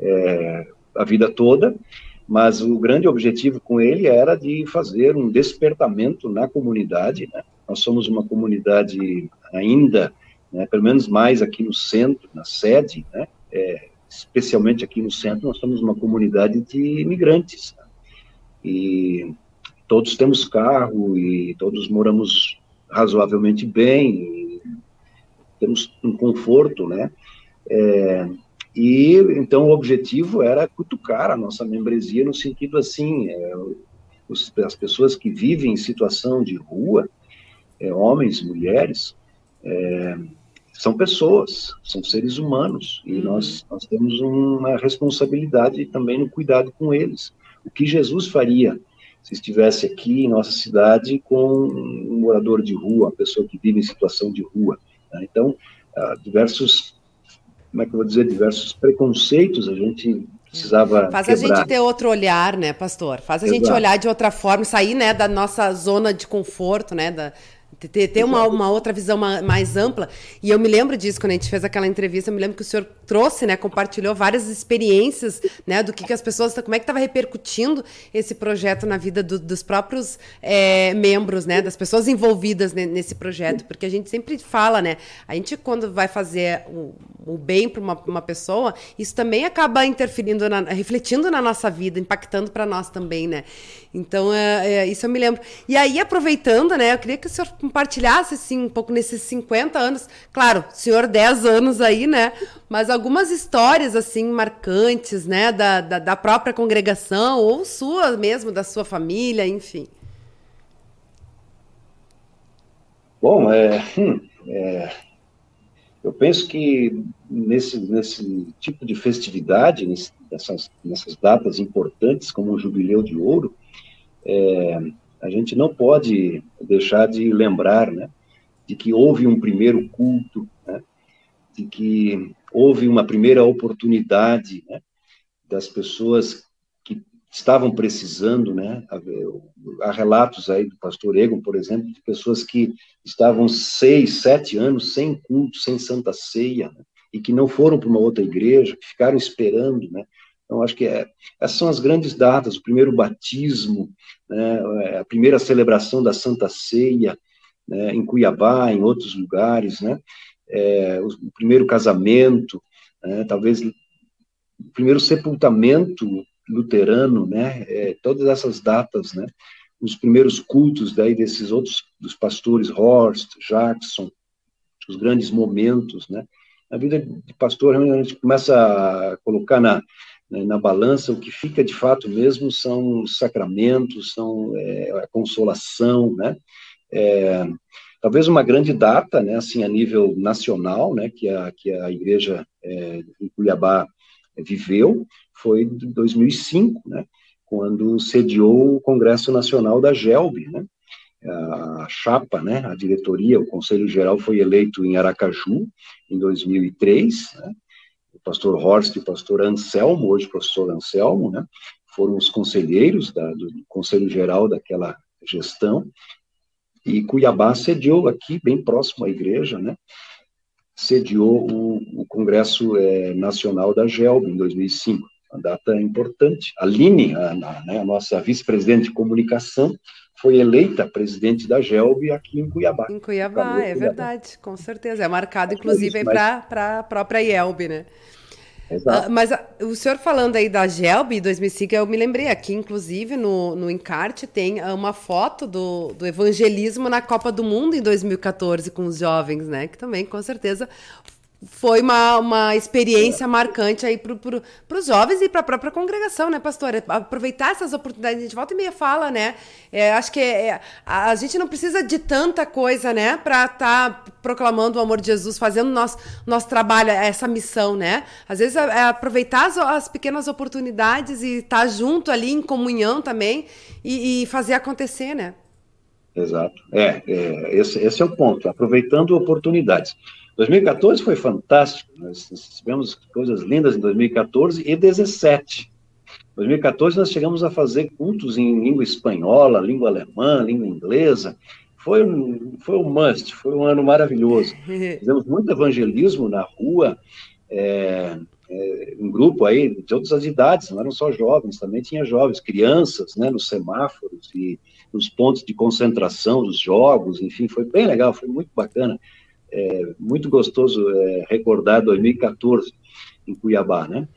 é, a vida toda, mas o grande objetivo com ele era de fazer um despertamento na comunidade. Né? Nós somos uma comunidade ainda, né, pelo menos mais aqui no centro, na sede, né? É, especialmente aqui no centro, nós somos uma comunidade de imigrantes. E todos temos carro e todos moramos razoavelmente bem, temos um conforto, né? É, e então o objetivo era cutucar a nossa membresia no sentido assim, é, os, as pessoas que vivem em situação de rua, é, homens, mulheres, é, são pessoas, são seres humanos e uhum. nós, nós temos uma responsabilidade também no cuidado com eles o que Jesus faria se estivesse aqui em nossa cidade com um morador de rua, uma pessoa que vive em situação de rua. Né? Então, uh, diversos, como é que eu vou dizer, diversos preconceitos a gente precisava Faz quebrar. a gente ter outro olhar, né, pastor? Faz a Exato. gente olhar de outra forma, sair, né, da nossa zona de conforto, né, da, ter, ter uma, uma outra visão mais ampla. E eu me lembro disso, quando a gente fez aquela entrevista, eu me lembro que o senhor trouxe, né, compartilhou várias experiências, né, do que, que as pessoas, como é que estava repercutindo esse projeto na vida do, dos próprios é, membros, né, das pessoas envolvidas nesse projeto, porque a gente sempre fala, né, a gente quando vai fazer o, o bem para uma, uma pessoa, isso também acaba interferindo, na, refletindo na nossa vida, impactando para nós também, né. Então, é, é, isso eu me lembro. E aí, aproveitando, né, eu queria que o senhor compartilhasse, assim, um pouco nesses 50 anos. Claro, senhor 10 anos aí, né? Mas algumas histórias, assim, marcantes, né? Da, da, da própria congregação, ou sua mesmo, da sua família, enfim. Bom, é, hum, é, eu penso que nesse, nesse tipo de festividade, nessas, nessas datas importantes, como o Jubileu de Ouro, é, a gente não pode deixar de lembrar, né, de que houve um primeiro culto, né, de que houve uma primeira oportunidade, né, das pessoas que estavam precisando, né, há relatos aí do pastor Egon, por exemplo, de pessoas que estavam seis, sete anos sem culto, sem santa ceia, né, e que não foram para uma outra igreja, que ficaram esperando, né, então, acho que é, essas são as grandes datas, o primeiro batismo, né, é, a primeira celebração da Santa Ceia, né, em Cuiabá, em outros lugares, né, é, o, o, primeiro casamento, né, talvez o primeiro sepultamento luterano, né, é, todas essas datas, né, os primeiros cultos daí desses outros, dos pastores Horst, Jackson, os grandes momentos, né, na vida de pastor, a gente começa a colocar na, na balança o que fica de fato mesmo são os sacramentos, são é, a consolação, né? É, talvez uma grande data, né, assim, a nível nacional, né, que a, que a igreja é, em Cuiabá viveu, foi de 2005, né, quando sediou o Congresso Nacional da GELB, né, a chapa, né, a diretoria, o Conselho Geral foi eleito em Aracaju, em 2003, né, pastor Horst e o pastor Anselmo, hoje professor Anselmo, né, foram os conselheiros da, do Conselho Geral daquela gestão, e Cuiabá sediou aqui, bem próximo à igreja, né, sediou o, o Congresso é, Nacional da GELB em 2005 uma data importante. A Aline, a, a, né, a nossa vice-presidente de comunicação, foi eleita presidente da GELB aqui em Cuiabá. Em Cuiabá, é Cuiabá. verdade, com certeza. É marcado, inclusive, mas... para a própria IELB, né? Exato. Uh, mas uh, o senhor falando aí da GELB 2005, eu me lembrei aqui, inclusive, no, no encarte, tem uh, uma foto do, do evangelismo na Copa do Mundo em 2014 com os jovens, né? Que também, com certeza, foi uma, uma experiência marcante aí para pro, os jovens e para a própria congregação, né, pastor? Aproveitar essas oportunidades, a gente volta e meia fala, né? É, acho que é, a gente não precisa de tanta coisa, né, para estar tá proclamando o amor de Jesus, fazendo nosso, nosso trabalho, essa missão, né? Às vezes é, é aproveitar as, as, pequenas oportunidades e estar tá junto ali em comunhão também e, e fazer acontecer, né? Exato. É, é esse, esse é o ponto, aproveitando oportunidades. 2014 foi fantástico, nós tivemos coisas lindas em 2014 e 2017. 2014 nós chegamos a fazer cultos em língua espanhola, língua alemã, língua inglesa. Foi um, foi um must, foi um ano maravilhoso. [laughs] Fizemos muito evangelismo na rua, é, é, um grupo aí de todas as idades, não eram só jovens, também tinha jovens, crianças, né, nos semáforos e nos pontos de concentração dos jogos, enfim, foi bem legal, foi muito bacana. É muito gostoso é, recordar 2014 em Cuiabá, né?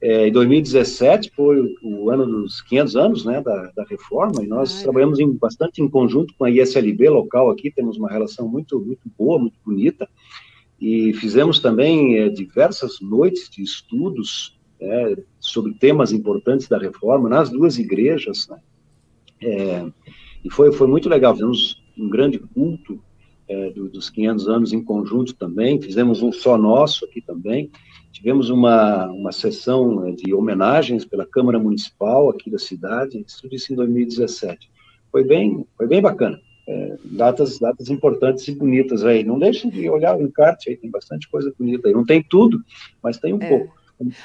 É, em 2017 foi o ano dos 500 anos, né, da, da reforma, e nós trabalhamos em, bastante em conjunto com a ISLB local aqui, temos uma relação muito, muito boa, muito bonita, e fizemos também é, diversas noites de estudos é, sobre temas importantes da reforma nas duas igrejas, né? É, e foi, foi muito legal, fizemos um grande culto é, do, dos 500 anos em conjunto também, fizemos um só nosso aqui também, tivemos uma, uma sessão né, de homenagens pela Câmara Municipal aqui da cidade, isso disse em 2017. Foi bem, foi bem bacana. É, datas, datas importantes e bonitas aí. Não deixem de olhar o encarte aí, tem bastante coisa bonita aí. Não tem tudo, mas tem um é. pouco.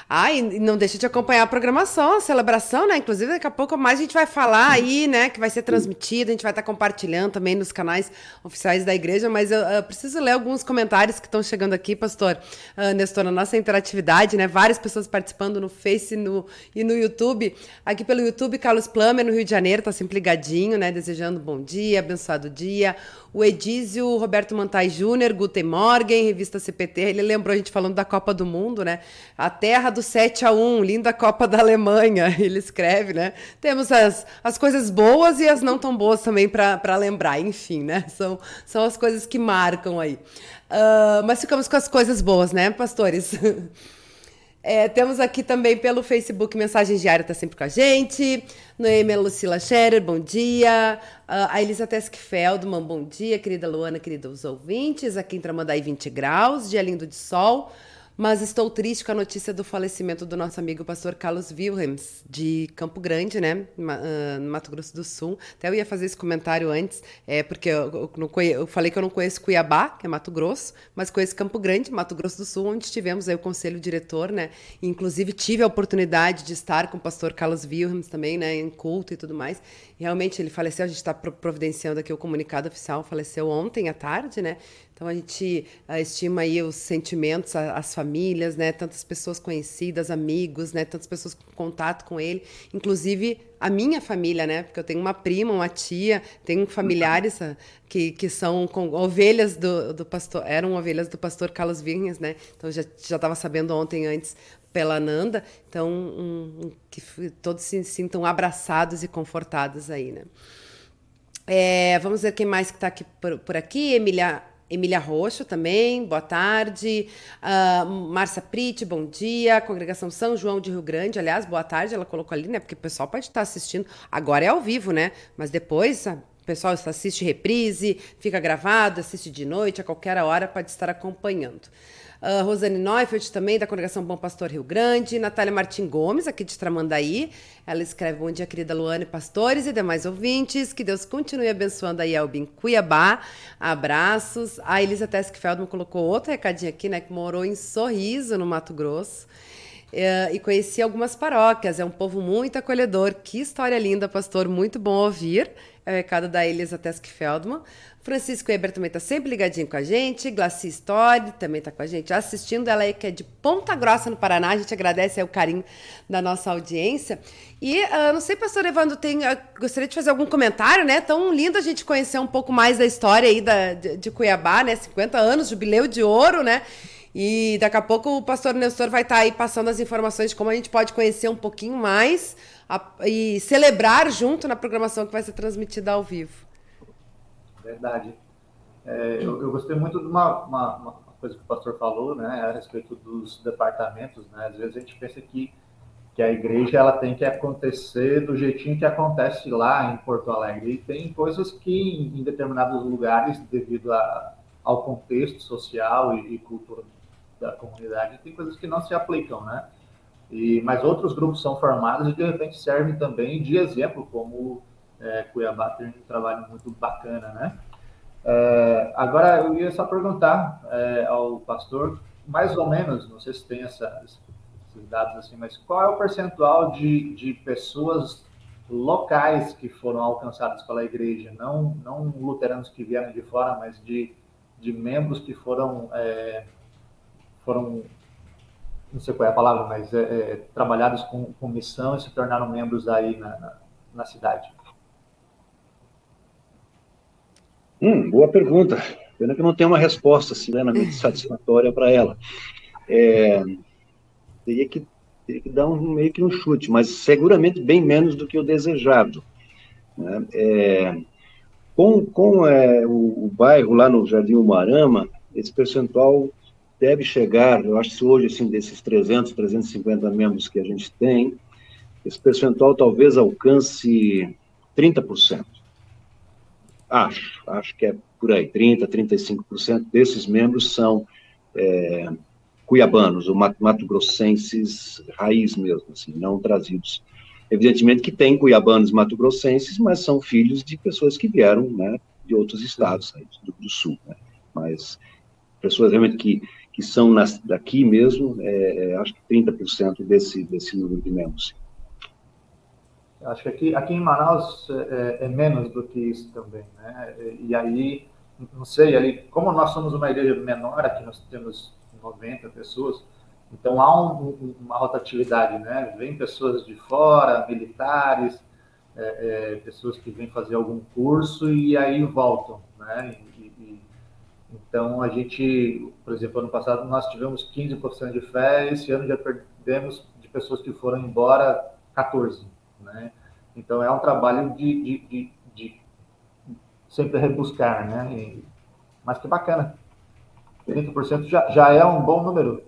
Ah, e não deixa de acompanhar a programação, a celebração, né? Inclusive, daqui a pouco mais a gente vai falar aí, né? Que vai ser transmitido, a gente vai estar compartilhando também nos canais oficiais da igreja, mas eu, eu preciso ler alguns comentários que estão chegando aqui, pastor uh, Nestor, na nossa interatividade, né? Várias pessoas participando no Face no, e no YouTube. Aqui pelo YouTube, Carlos Plummer, no Rio de Janeiro, tá sempre ligadinho, né? Desejando bom dia, abençoado dia o Edísio Roberto Mantai Júnior, Guten Morgen, revista CPT, ele lembrou a gente falando da Copa do Mundo, né? A terra do 7 a 1 linda Copa da Alemanha, [laughs] ele escreve, né? Temos as, as coisas boas e as não tão boas também para lembrar, enfim, né? [laughs] São, são as coisas que marcam aí. Uh, mas ficamos com as coisas boas, né, pastores? [laughs] É, temos aqui também pelo Facebook Mensagem Diária, está sempre com a gente. Noêmia Lucila Scherer, bom dia. Uh, a Elisa Tesk Feldman, bom dia. Querida Luana, queridos ouvintes. Aqui em Tramandaí, 20 graus, dia lindo de sol. Mas estou triste com a notícia do falecimento do nosso amigo pastor Carlos Wilhelms, de Campo Grande, né, ah, no Mato Grosso do Sul. Até eu ia fazer esse comentário antes, é, porque eu, eu, conheço, eu, falei que eu não conheço Cuiabá, que é Mato Grosso, mas conheço Campo Grande, Mato Grosso do Sul, onde tivemos aí o conselho diretor, né, inclusive tive a oportunidade de estar com o pastor Carlos Wilhelms também, né, em culto e tudo mais. Realmente ele faleceu, a gente está providenciando aqui o comunicado oficial, faleceu ontem à tarde, né, então a gente uh, estima aí os sentimentos, as famílias, né, tantas pessoas conhecidas, amigos, né, tantas pessoas com contato com ele, inclusive a minha família, né, porque eu tenho uma prima, uma tia, tenho familiares uh, que, que são ovelhas do, do pastor, eram ovelhas do pastor Carlos Vinhas, né, então já já estava sabendo ontem antes pela Nanda, então um, que todos se sintam abraçados e confortados aí, né. É, vamos ver quem mais que está aqui por, por aqui. Emília Emília Roxo também, boa tarde. Uh, Márcia Prite, bom dia. Congregação São João de Rio Grande, aliás, boa tarde, ela colocou ali, né? Porque o pessoal pode estar assistindo. Agora é ao vivo, né? Mas depois o pessoal assiste reprise, fica gravado, assiste de noite, a qualquer hora pode estar acompanhando. Uh, Rosane Neufeld também, da Congregação Bom Pastor Rio Grande. Natália Martim Gomes, aqui de Tramandaí. Ela escreve Bom dia, querida Luana e pastores e demais ouvintes. Que Deus continue abençoando a Elbin Cuiabá. Abraços. A Elisa Teskfeldman colocou outro recadinho aqui, né? Que morou em Sorriso, no Mato Grosso. Uh, e conheci algumas paróquias. É um povo muito acolhedor. Que história linda, pastor. Muito bom ouvir. É o recado da Elisa Teskfeldman. Francisco Eber também está sempre ligadinho com a gente. Glaci Story também está com a gente assistindo. Ela aí que é de Ponta Grossa, no Paraná. A gente agradece o carinho da nossa audiência. E uh, não sei, pastor Evandro, tem, uh, gostaria de fazer algum comentário, né? Tão lindo a gente conhecer um pouco mais da história aí da, de, de Cuiabá, né? 50 anos, jubileu de ouro, né? E daqui a pouco o pastor Nestor vai estar tá aí passando as informações de como a gente pode conhecer um pouquinho mais a, e celebrar junto na programação que vai ser transmitida ao vivo. Verdade. É, eu, eu, gostei muito de uma, uma, uma, coisa que o pastor falou, né, a respeito dos departamentos, né, às vezes a gente pensa que, que a igreja ela tem que acontecer do jeitinho que acontece lá em Porto Alegre, e tem coisas que em, determinados lugares, devido a, ao contexto social e, e cultura da comunidade, tem coisas que não se aplicam, né, e, mas outros grupos são formados e de repente servem também de exemplo, como é, Cuiabá tem um trabalho muito bacana, né? É, agora, eu ia só perguntar é, ao pastor, mais ou menos, não sei se tem essa, esses dados assim, mas qual é o percentual de, de pessoas locais que foram alcançadas pela igreja, não, não luteranos que vieram de fora, mas de, de membros que foram, é, foram não sei qual é a palavra, mas é, é, trabalhados com, com missão e se tornaram membros aí na, na, na cidade. Hum, boa pergunta. Pena que não tem uma resposta assim, plenamente [laughs] satisfatória para ela. É, teria, que, teria que dar um, meio que um chute, mas seguramente bem menos do que o desejado. Né? É, com com é, o, o, bairro lá no Jardim Umarama, esse percentual deve chegar, eu acho que hoje, assim, desses 300, 350 membros que a gente tem, esse percentual talvez alcance 30%. Acho, acho que é por aí, 30%, 35% desses membros são é, cuiabanos, ou mato-grossenses raiz mesmo, assim, não trazidos. Evidentemente que tem cuiabanos mato-grossenses, mas são filhos de pessoas que vieram né, de outros estados aí, do, do, sul. Né? Mas pessoas realmente que, que são nas, daqui mesmo, é, é, acho que 30% desse, desse número de membros. Acho que aqui, aqui em Manaus é, é, é, menos do que isso também, né? E aí, não sei, ali, como nós somos uma igreja menor, aqui nós temos 90 pessoas, então há um, uma rotatividade, né? Vem pessoas de fora, militares, é, é, pessoas que vêm fazer algum curso e aí voltam, né? Então a gente, por exemplo, ano passado nós tivemos 15% de fé, esse ano já perdemos de pessoas que foram embora 14%. Né? Então é um trabalho de, de, de, de sempre rebuscar, né? E, mas que bacana. 30% já, já é um bom número.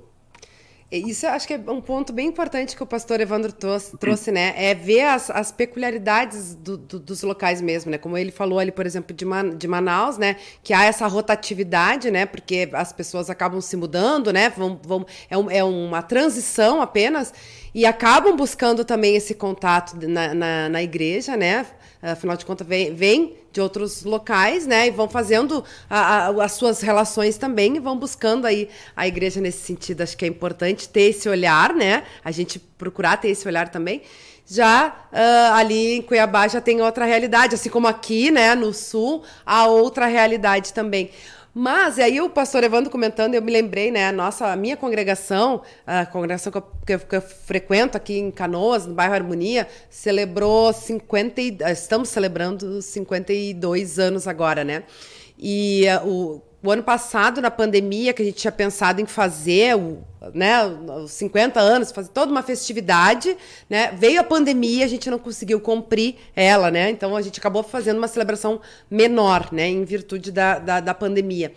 Isso eu acho que é um ponto bem importante que o pastor Evandro trouxe, né? É ver as, as peculiaridades do, do, dos locais mesmo, né? Como ele falou ali, por exemplo, de, Man, de Manaus, né? Que há essa rotatividade, né? Porque as pessoas acabam se mudando, né? Vão, vão, é, um, é uma transição apenas e acabam buscando também esse contato na, na, na igreja, né? Afinal de contas, vem, vem de outros locais, né? E vão fazendo a, a, as suas relações também e vão buscando aí a igreja nesse sentido. Acho que é importante ter esse olhar, né? A gente procurar ter esse olhar também. Já uh, ali em Cuiabá já tem outra realidade, assim como aqui, né, no sul, há outra realidade também. Mas, e aí o pastor Evandro comentando, eu me lembrei, né, a nossa, a minha congregação, a congregação que eu, que eu, que eu frequento aqui em Canoas, no bairro Harmonia, celebrou 50, estamos celebrando 52 anos agora, né? E uh, o o ano passado, na pandemia, que a gente tinha pensado em fazer o, né, os 50 anos, fazer toda uma festividade, né? Veio a pandemia, a gente não conseguiu cumprir ela, né? Então a gente acabou fazendo uma celebração menor, né? Em virtude da, da, da pandemia.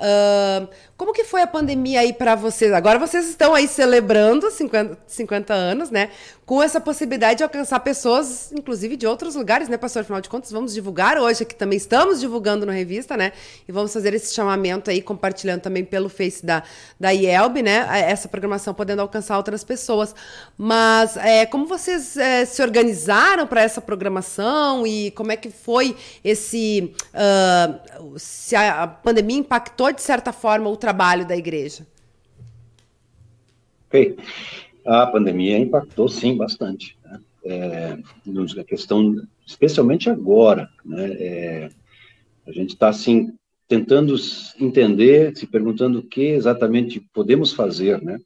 Uh, como que foi a pandemia aí para vocês? Agora vocês estão aí celebrando 50, 50 anos, né? Com essa possibilidade de alcançar pessoas, inclusive de outros lugares, né, pastor? Afinal de contas, vamos divulgar hoje aqui também. Estamos divulgando na revista, né? E vamos fazer esse chamamento aí, compartilhando também pelo Face da, da IELB, né? Essa programação podendo alcançar outras pessoas. Mas é, como vocês é, se organizaram para essa programação e como é que foi esse. Uh, se a pandemia impactou, de certa forma, o trabalho da igreja? Ok. A pandemia impactou, sim, bastante. Né? É, a questão, especialmente agora, né? É, a gente está, assim, tentando entender, se perguntando o que exatamente podemos fazer, né?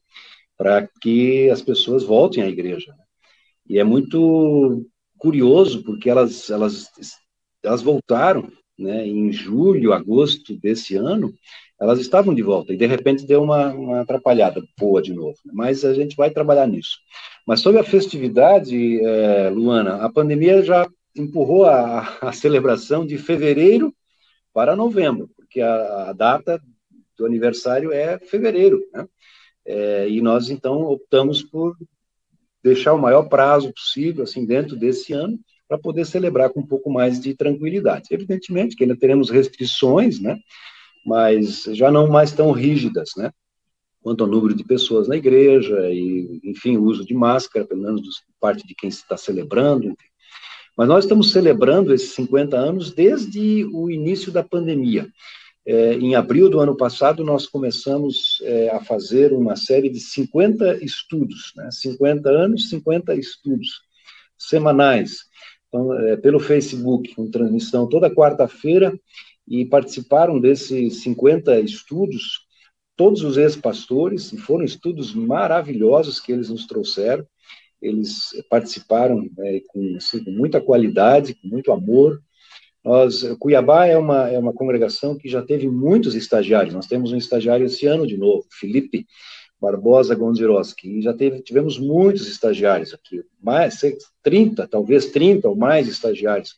Para que as pessoas voltem à igreja. Né? E é muito curioso, porque elas, elas, elas voltaram, né, em julho, agosto desse ano, elas estavam de volta e de repente deu uma, uma atrapalhada boa de novo. Né? Mas a gente vai trabalhar nisso. Mas sobre a festividade, é, Luana, a pandemia já empurrou a, a, celebração de fevereiro para novembro, porque a, a data do aniversário é fevereiro, né? É, e nós então optamos por deixar o maior prazo possível, assim, dentro desse ano, para poder celebrar com um pouco mais de tranquilidade. Evidentemente que ainda teremos restrições, né? Mas já não mais tão rígidas, né? Quanto ao número de pessoas na igreja e, enfim, o uso de máscara, pelo menos parte de quem está celebrando, enfim. Mas nós estamos celebrando esses 50 anos desde o início da pandemia. É, em abril do ano passado, nós começamos é, a fazer uma série de 50 estudos, né? 50 anos, 50 estudos semanais, então, é, pelo Facebook, com transmissão toda quarta-feira e participaram desses 50 estudos todos os ex-pastores, e foram estudos maravilhosos que eles nos trouxeram. Eles participaram é, com, assim, com, muita qualidade, com muito amor. Nós, Cuiabá é uma, é uma congregação que já teve muitos estagiários. Nós temos um estagiário esse ano de novo, Felipe Barbosa Gonziroski. E já teve, tivemos muitos estagiários aqui, mais 30, talvez 30 ou mais estagiários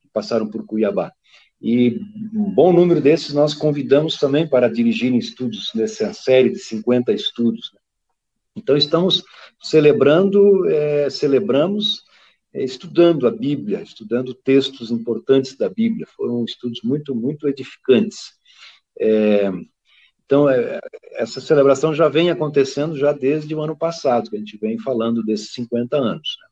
que passaram por Cuiabá. E um bom número desses nós convidamos também para dirigirem estudos nessa série de 50 estudos. Né? Então, estamos celebrando, é, celebramos é, estudando a Bíblia, estudando textos importantes da Bíblia. Foram estudos muito, muito edificantes. É, então, é, essa celebração já vem acontecendo já desde o ano passado, que a gente vem falando desses 50 anos. Né?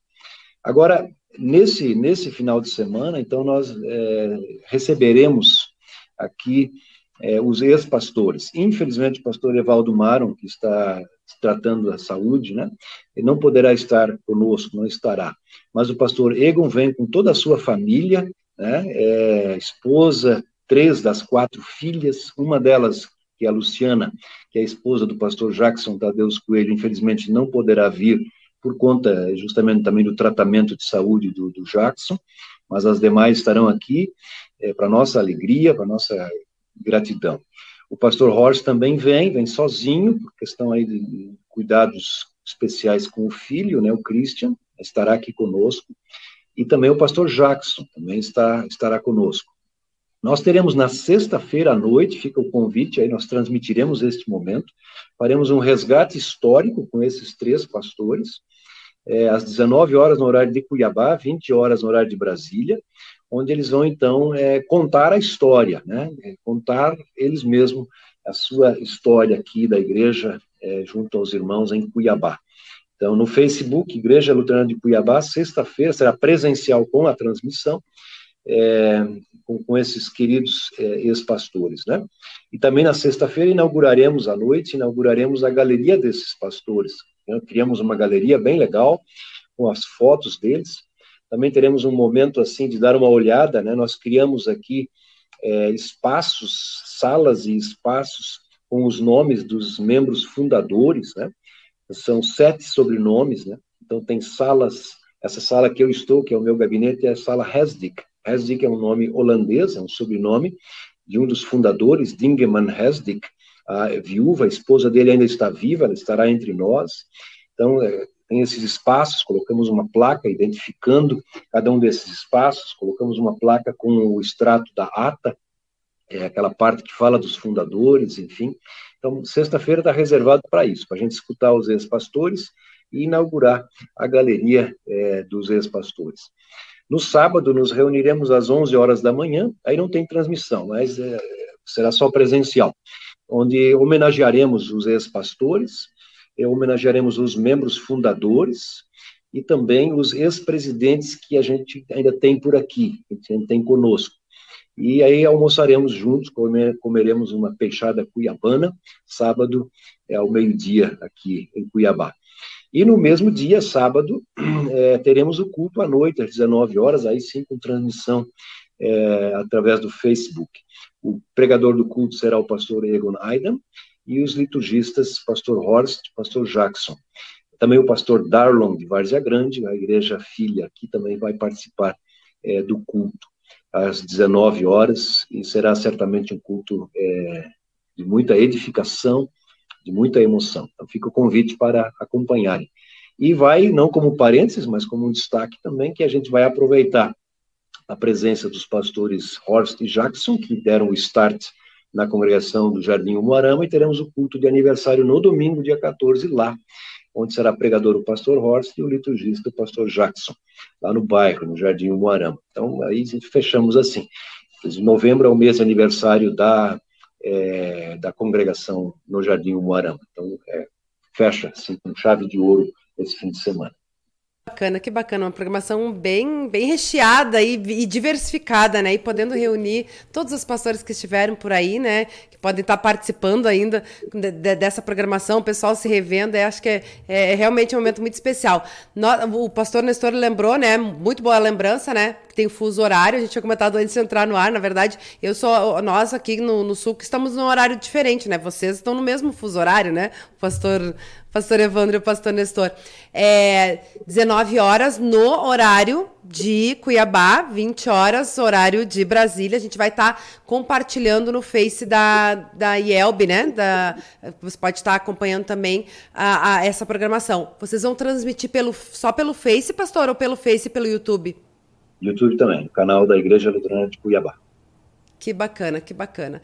Agora, nesse, nesse final de semana, então, nós é, receberemos aqui é, os ex-pastores. Infelizmente, o pastor Evaldo Maron, que está tratando da saúde, né, ele não poderá estar conosco, não estará. Mas o pastor Egon vem com toda a sua família, né, é, esposa, três das quatro filhas, uma delas, que é a Luciana, que é a esposa do pastor Jackson Tadeus Coelho, infelizmente não poderá vir por conta justamente também do tratamento de saúde do, do Jackson, mas as demais estarão aqui é, para nossa alegria, para nossa gratidão. O pastor Horst também vem, vem sozinho, por questão aí de cuidados especiais com o filho, né, o Christian, estará aqui conosco, e também o pastor Jackson também está, estará conosco. Nós teremos na sexta-feira à noite, fica o convite, aí nós transmitiremos este momento, faremos um resgate histórico com esses três pastores, é, às 19 horas no horário de Cuiabá, 20 horas no horário de Brasília, onde eles vão, então, é, contar a história, né? É, contar eles mesmos a sua história aqui da igreja, é, junto aos irmãos em Cuiabá. Então, no Facebook, Igreja Luterana de Cuiabá, sexta-feira, será presencial com a transmissão, é, com, com, esses queridos é, ex-pastores, né? E também na sexta-feira inauguraremos à noite, inauguraremos a galeria desses pastores, né? Criamos uma galeria bem legal, com as fotos deles. Também teremos um momento assim de dar uma olhada, né? Nós criamos aqui é, espaços, salas e espaços com os nomes dos membros fundadores, né? São sete sobrenomes, né? Então tem salas, essa sala que eu estou, que é o meu gabinete, é a sala Hesdik. Hesdik é um nome holandês, é um sobrenome, de um dos fundadores, Dingeman Hesdick, a viúva, a esposa dele ainda está viva, ela estará entre nós. Então, é, tem esses espaços, colocamos uma placa identificando cada um desses espaços, colocamos uma placa com o extrato da ata, é aquela parte que fala dos fundadores, enfim. Então, sexta-feira está reservado para isso, para a gente escutar os ex-pastores e inaugurar a galeria é, dos ex-pastores. No sábado, nos reuniremos às 11 horas da manhã, aí não tem transmissão, mas é, será só presencial, onde homenagearemos os ex-pastores, homenagearemos os membros fundadores e também os ex-presidentes que a gente ainda tem por aqui, que a gente tem conosco. E aí almoçaremos juntos, comeremos uma peixada cuiabana, sábado é ao meio-dia aqui em Cuiabá. E no mesmo dia, sábado, é, [clears throat] teremos o culto à noite, às 19 horas, aí sim com transmissão é, através do Facebook. O pregador do culto será o pastor Egon Aidan, e os liturgistas, pastor Horst, pastor Jackson. Também o pastor Darlon, de Várzea Grande, a igreja filha aqui também vai participar é, do culto às 19 horas, e será certamente um culto é, de muita edificação, de muita emoção. Então fica o convite para acompanharem. E vai, não como parênteses, mas como um destaque também, que a gente vai aproveitar a presença dos pastores Horst e Jackson, que deram o start na congregação do Jardim Umuarama, e teremos o culto de aniversário no domingo, dia 14, lá, onde será pregador o pastor Horst e o liturgista o pastor Jackson, lá no bairro, no Jardim Umuarama. Então, aí fechamos assim. Em novembro é o mês de aniversário da, é, da congregação no Jardim Umuarama. Então, é, fecha, assim, com chave de ouro esse fim de semana. Bacana, que bacana, uma programação bem, bem recheada e, e, diversificada, né? E podendo reunir todos os pastores que estiveram por aí, né? Que podem estar participando ainda de, de, dessa programação, o pessoal se revendo, acho que é, é, realmente um momento muito especial. No, o pastor Nestor lembrou, né? Muito boa lembrança, né? Que tem fuso horário, a gente tinha comentado antes de entrar no ar, na verdade, eu sou, nós aqui no, no Sul, que estamos num horário diferente, né? Vocês estão no mesmo fuso horário, né? O pastor pastor Evandro e o pastor Nestor. É 19 horas no horário de Cuiabá, 20 horas, horário de Brasília. A gente vai estar tá compartilhando no Face da, da IELB, né? Da, você pode estar tá acompanhando também a, a, essa programação. Vocês vão transmitir pelo, só pelo Face, pastor, ou pelo Face e pelo YouTube? YouTube também, canal da Igreja Luterana de Cuiabá. Que bacana, que bacana.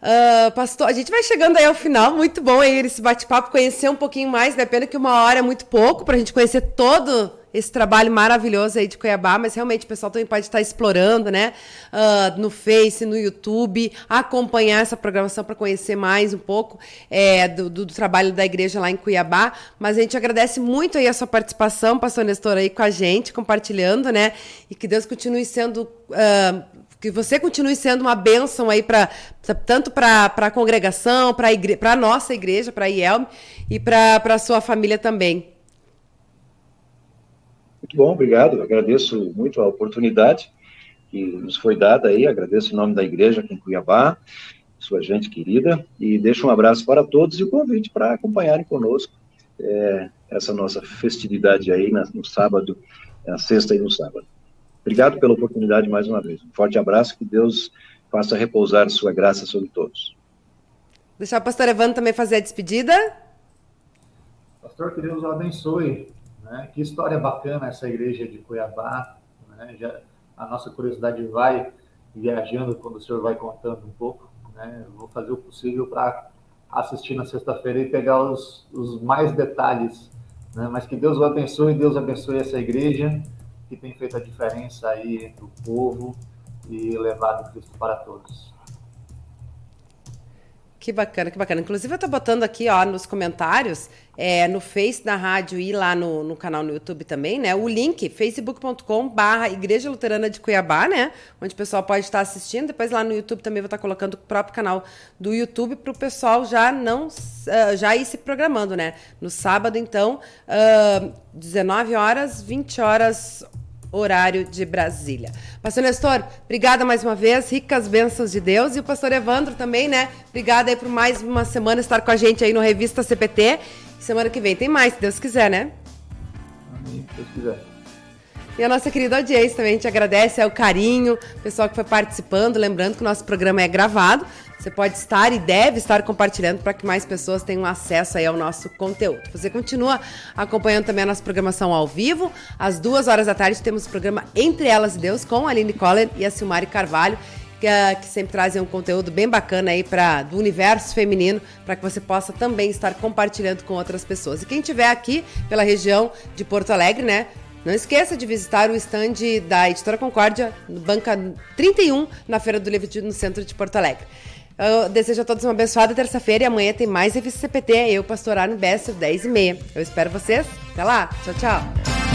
Uh, pastor, a gente vai chegando aí ao final, muito bom aí esse bate-papo, conhecer um pouquinho mais, né? Pena que uma hora é muito pouco para a gente conhecer todo esse trabalho maravilhoso aí de Cuiabá, mas realmente o pessoal também pode estar explorando, né? Uh, no Face, no YouTube, acompanhar essa programação para conhecer mais um pouco é, do, do, trabalho da igreja lá em Cuiabá. Mas a gente agradece muito aí a sua participação, pastor Nestor, aí com a gente, compartilhando, né? E que Deus continue sendo. Uh, que você continue sendo uma bênção aí para tanto para a congregação, para a nossa igreja, para a IELM e para a sua família também. Muito bom, obrigado. Agradeço muito a oportunidade que nos foi dada aí. Agradeço em nome da igreja aqui em Cuiabá, sua gente querida, e deixo um abraço para todos e o convite para acompanharem conosco é, essa nossa festividade aí no sábado, na sexta e no sábado. Obrigado pela oportunidade mais uma vez. Um forte abraço, que Deus faça repousar sua graça sobre todos. Deixar o pastor Evandro também fazer a despedida. Pastor, que Deus o abençoe. Né? Que história bacana essa igreja de Cuiabá. Né? Já, a nossa curiosidade vai viajando quando o senhor vai contando um pouco. Né? vou fazer o possível para assistir na sexta-feira e pegar os, os mais detalhes. Né? Mas que Deus o abençoe, Deus abençoe essa igreja que tem feito a diferença aí entre o povo e levado Cristo para todos. Que bacana, que bacana. Inclusive, eu estou botando aqui ó, nos comentários, é, no Face da rádio e lá no, no canal no YouTube também, né? O link, facebook.com barra Igreja Luterana de Cuiabá, né? Onde o pessoal pode estar assistindo. Depois lá no YouTube também vou estar colocando o próprio canal do YouTube para o pessoal já não uh, já ir se programando, né? No sábado, então, uh, 19 horas, 20 horas horário de Brasília. Pastor Nestor, obrigada mais uma vez, ricas bênçãos de Deus. E o pastor Evandro também, né? Obrigada aí por mais uma semana estar com a gente aí no Revista CPT. Semana que vem tem mais, se Deus quiser, né? Amém, se Deus quiser. E a nossa querida audiência também, gente agradece o carinho, o pessoal que foi participando. Lembrando que o nosso programa é gravado. Você pode estar e deve estar compartilhando para que mais pessoas tenham acesso aí ao nosso conteúdo. Você continua acompanhando também a nossa programação ao vivo. Às duas horas da tarde temos o programa Entre Elas e Deus com a Aline Coller e a Silmari Carvalho. Que, ah, que, sempre trazem um conteúdo bem bacana aí para do universo feminino, para que você possa também estar compartilhando com outras pessoas. E quem estiver aqui pela região de Porto Alegre, né, não esqueça de visitar o stand da Editora Concórdia, Banca 31, na Feira do Livro no centro de Porto Alegre. Eu desejo a todos uma abençoada terça-feira e amanhã tem mais Revista CPT, eu, Pastor Arno Bessa, 10 e meia. Eu espero vocês. Até lá. Tchau, tchau.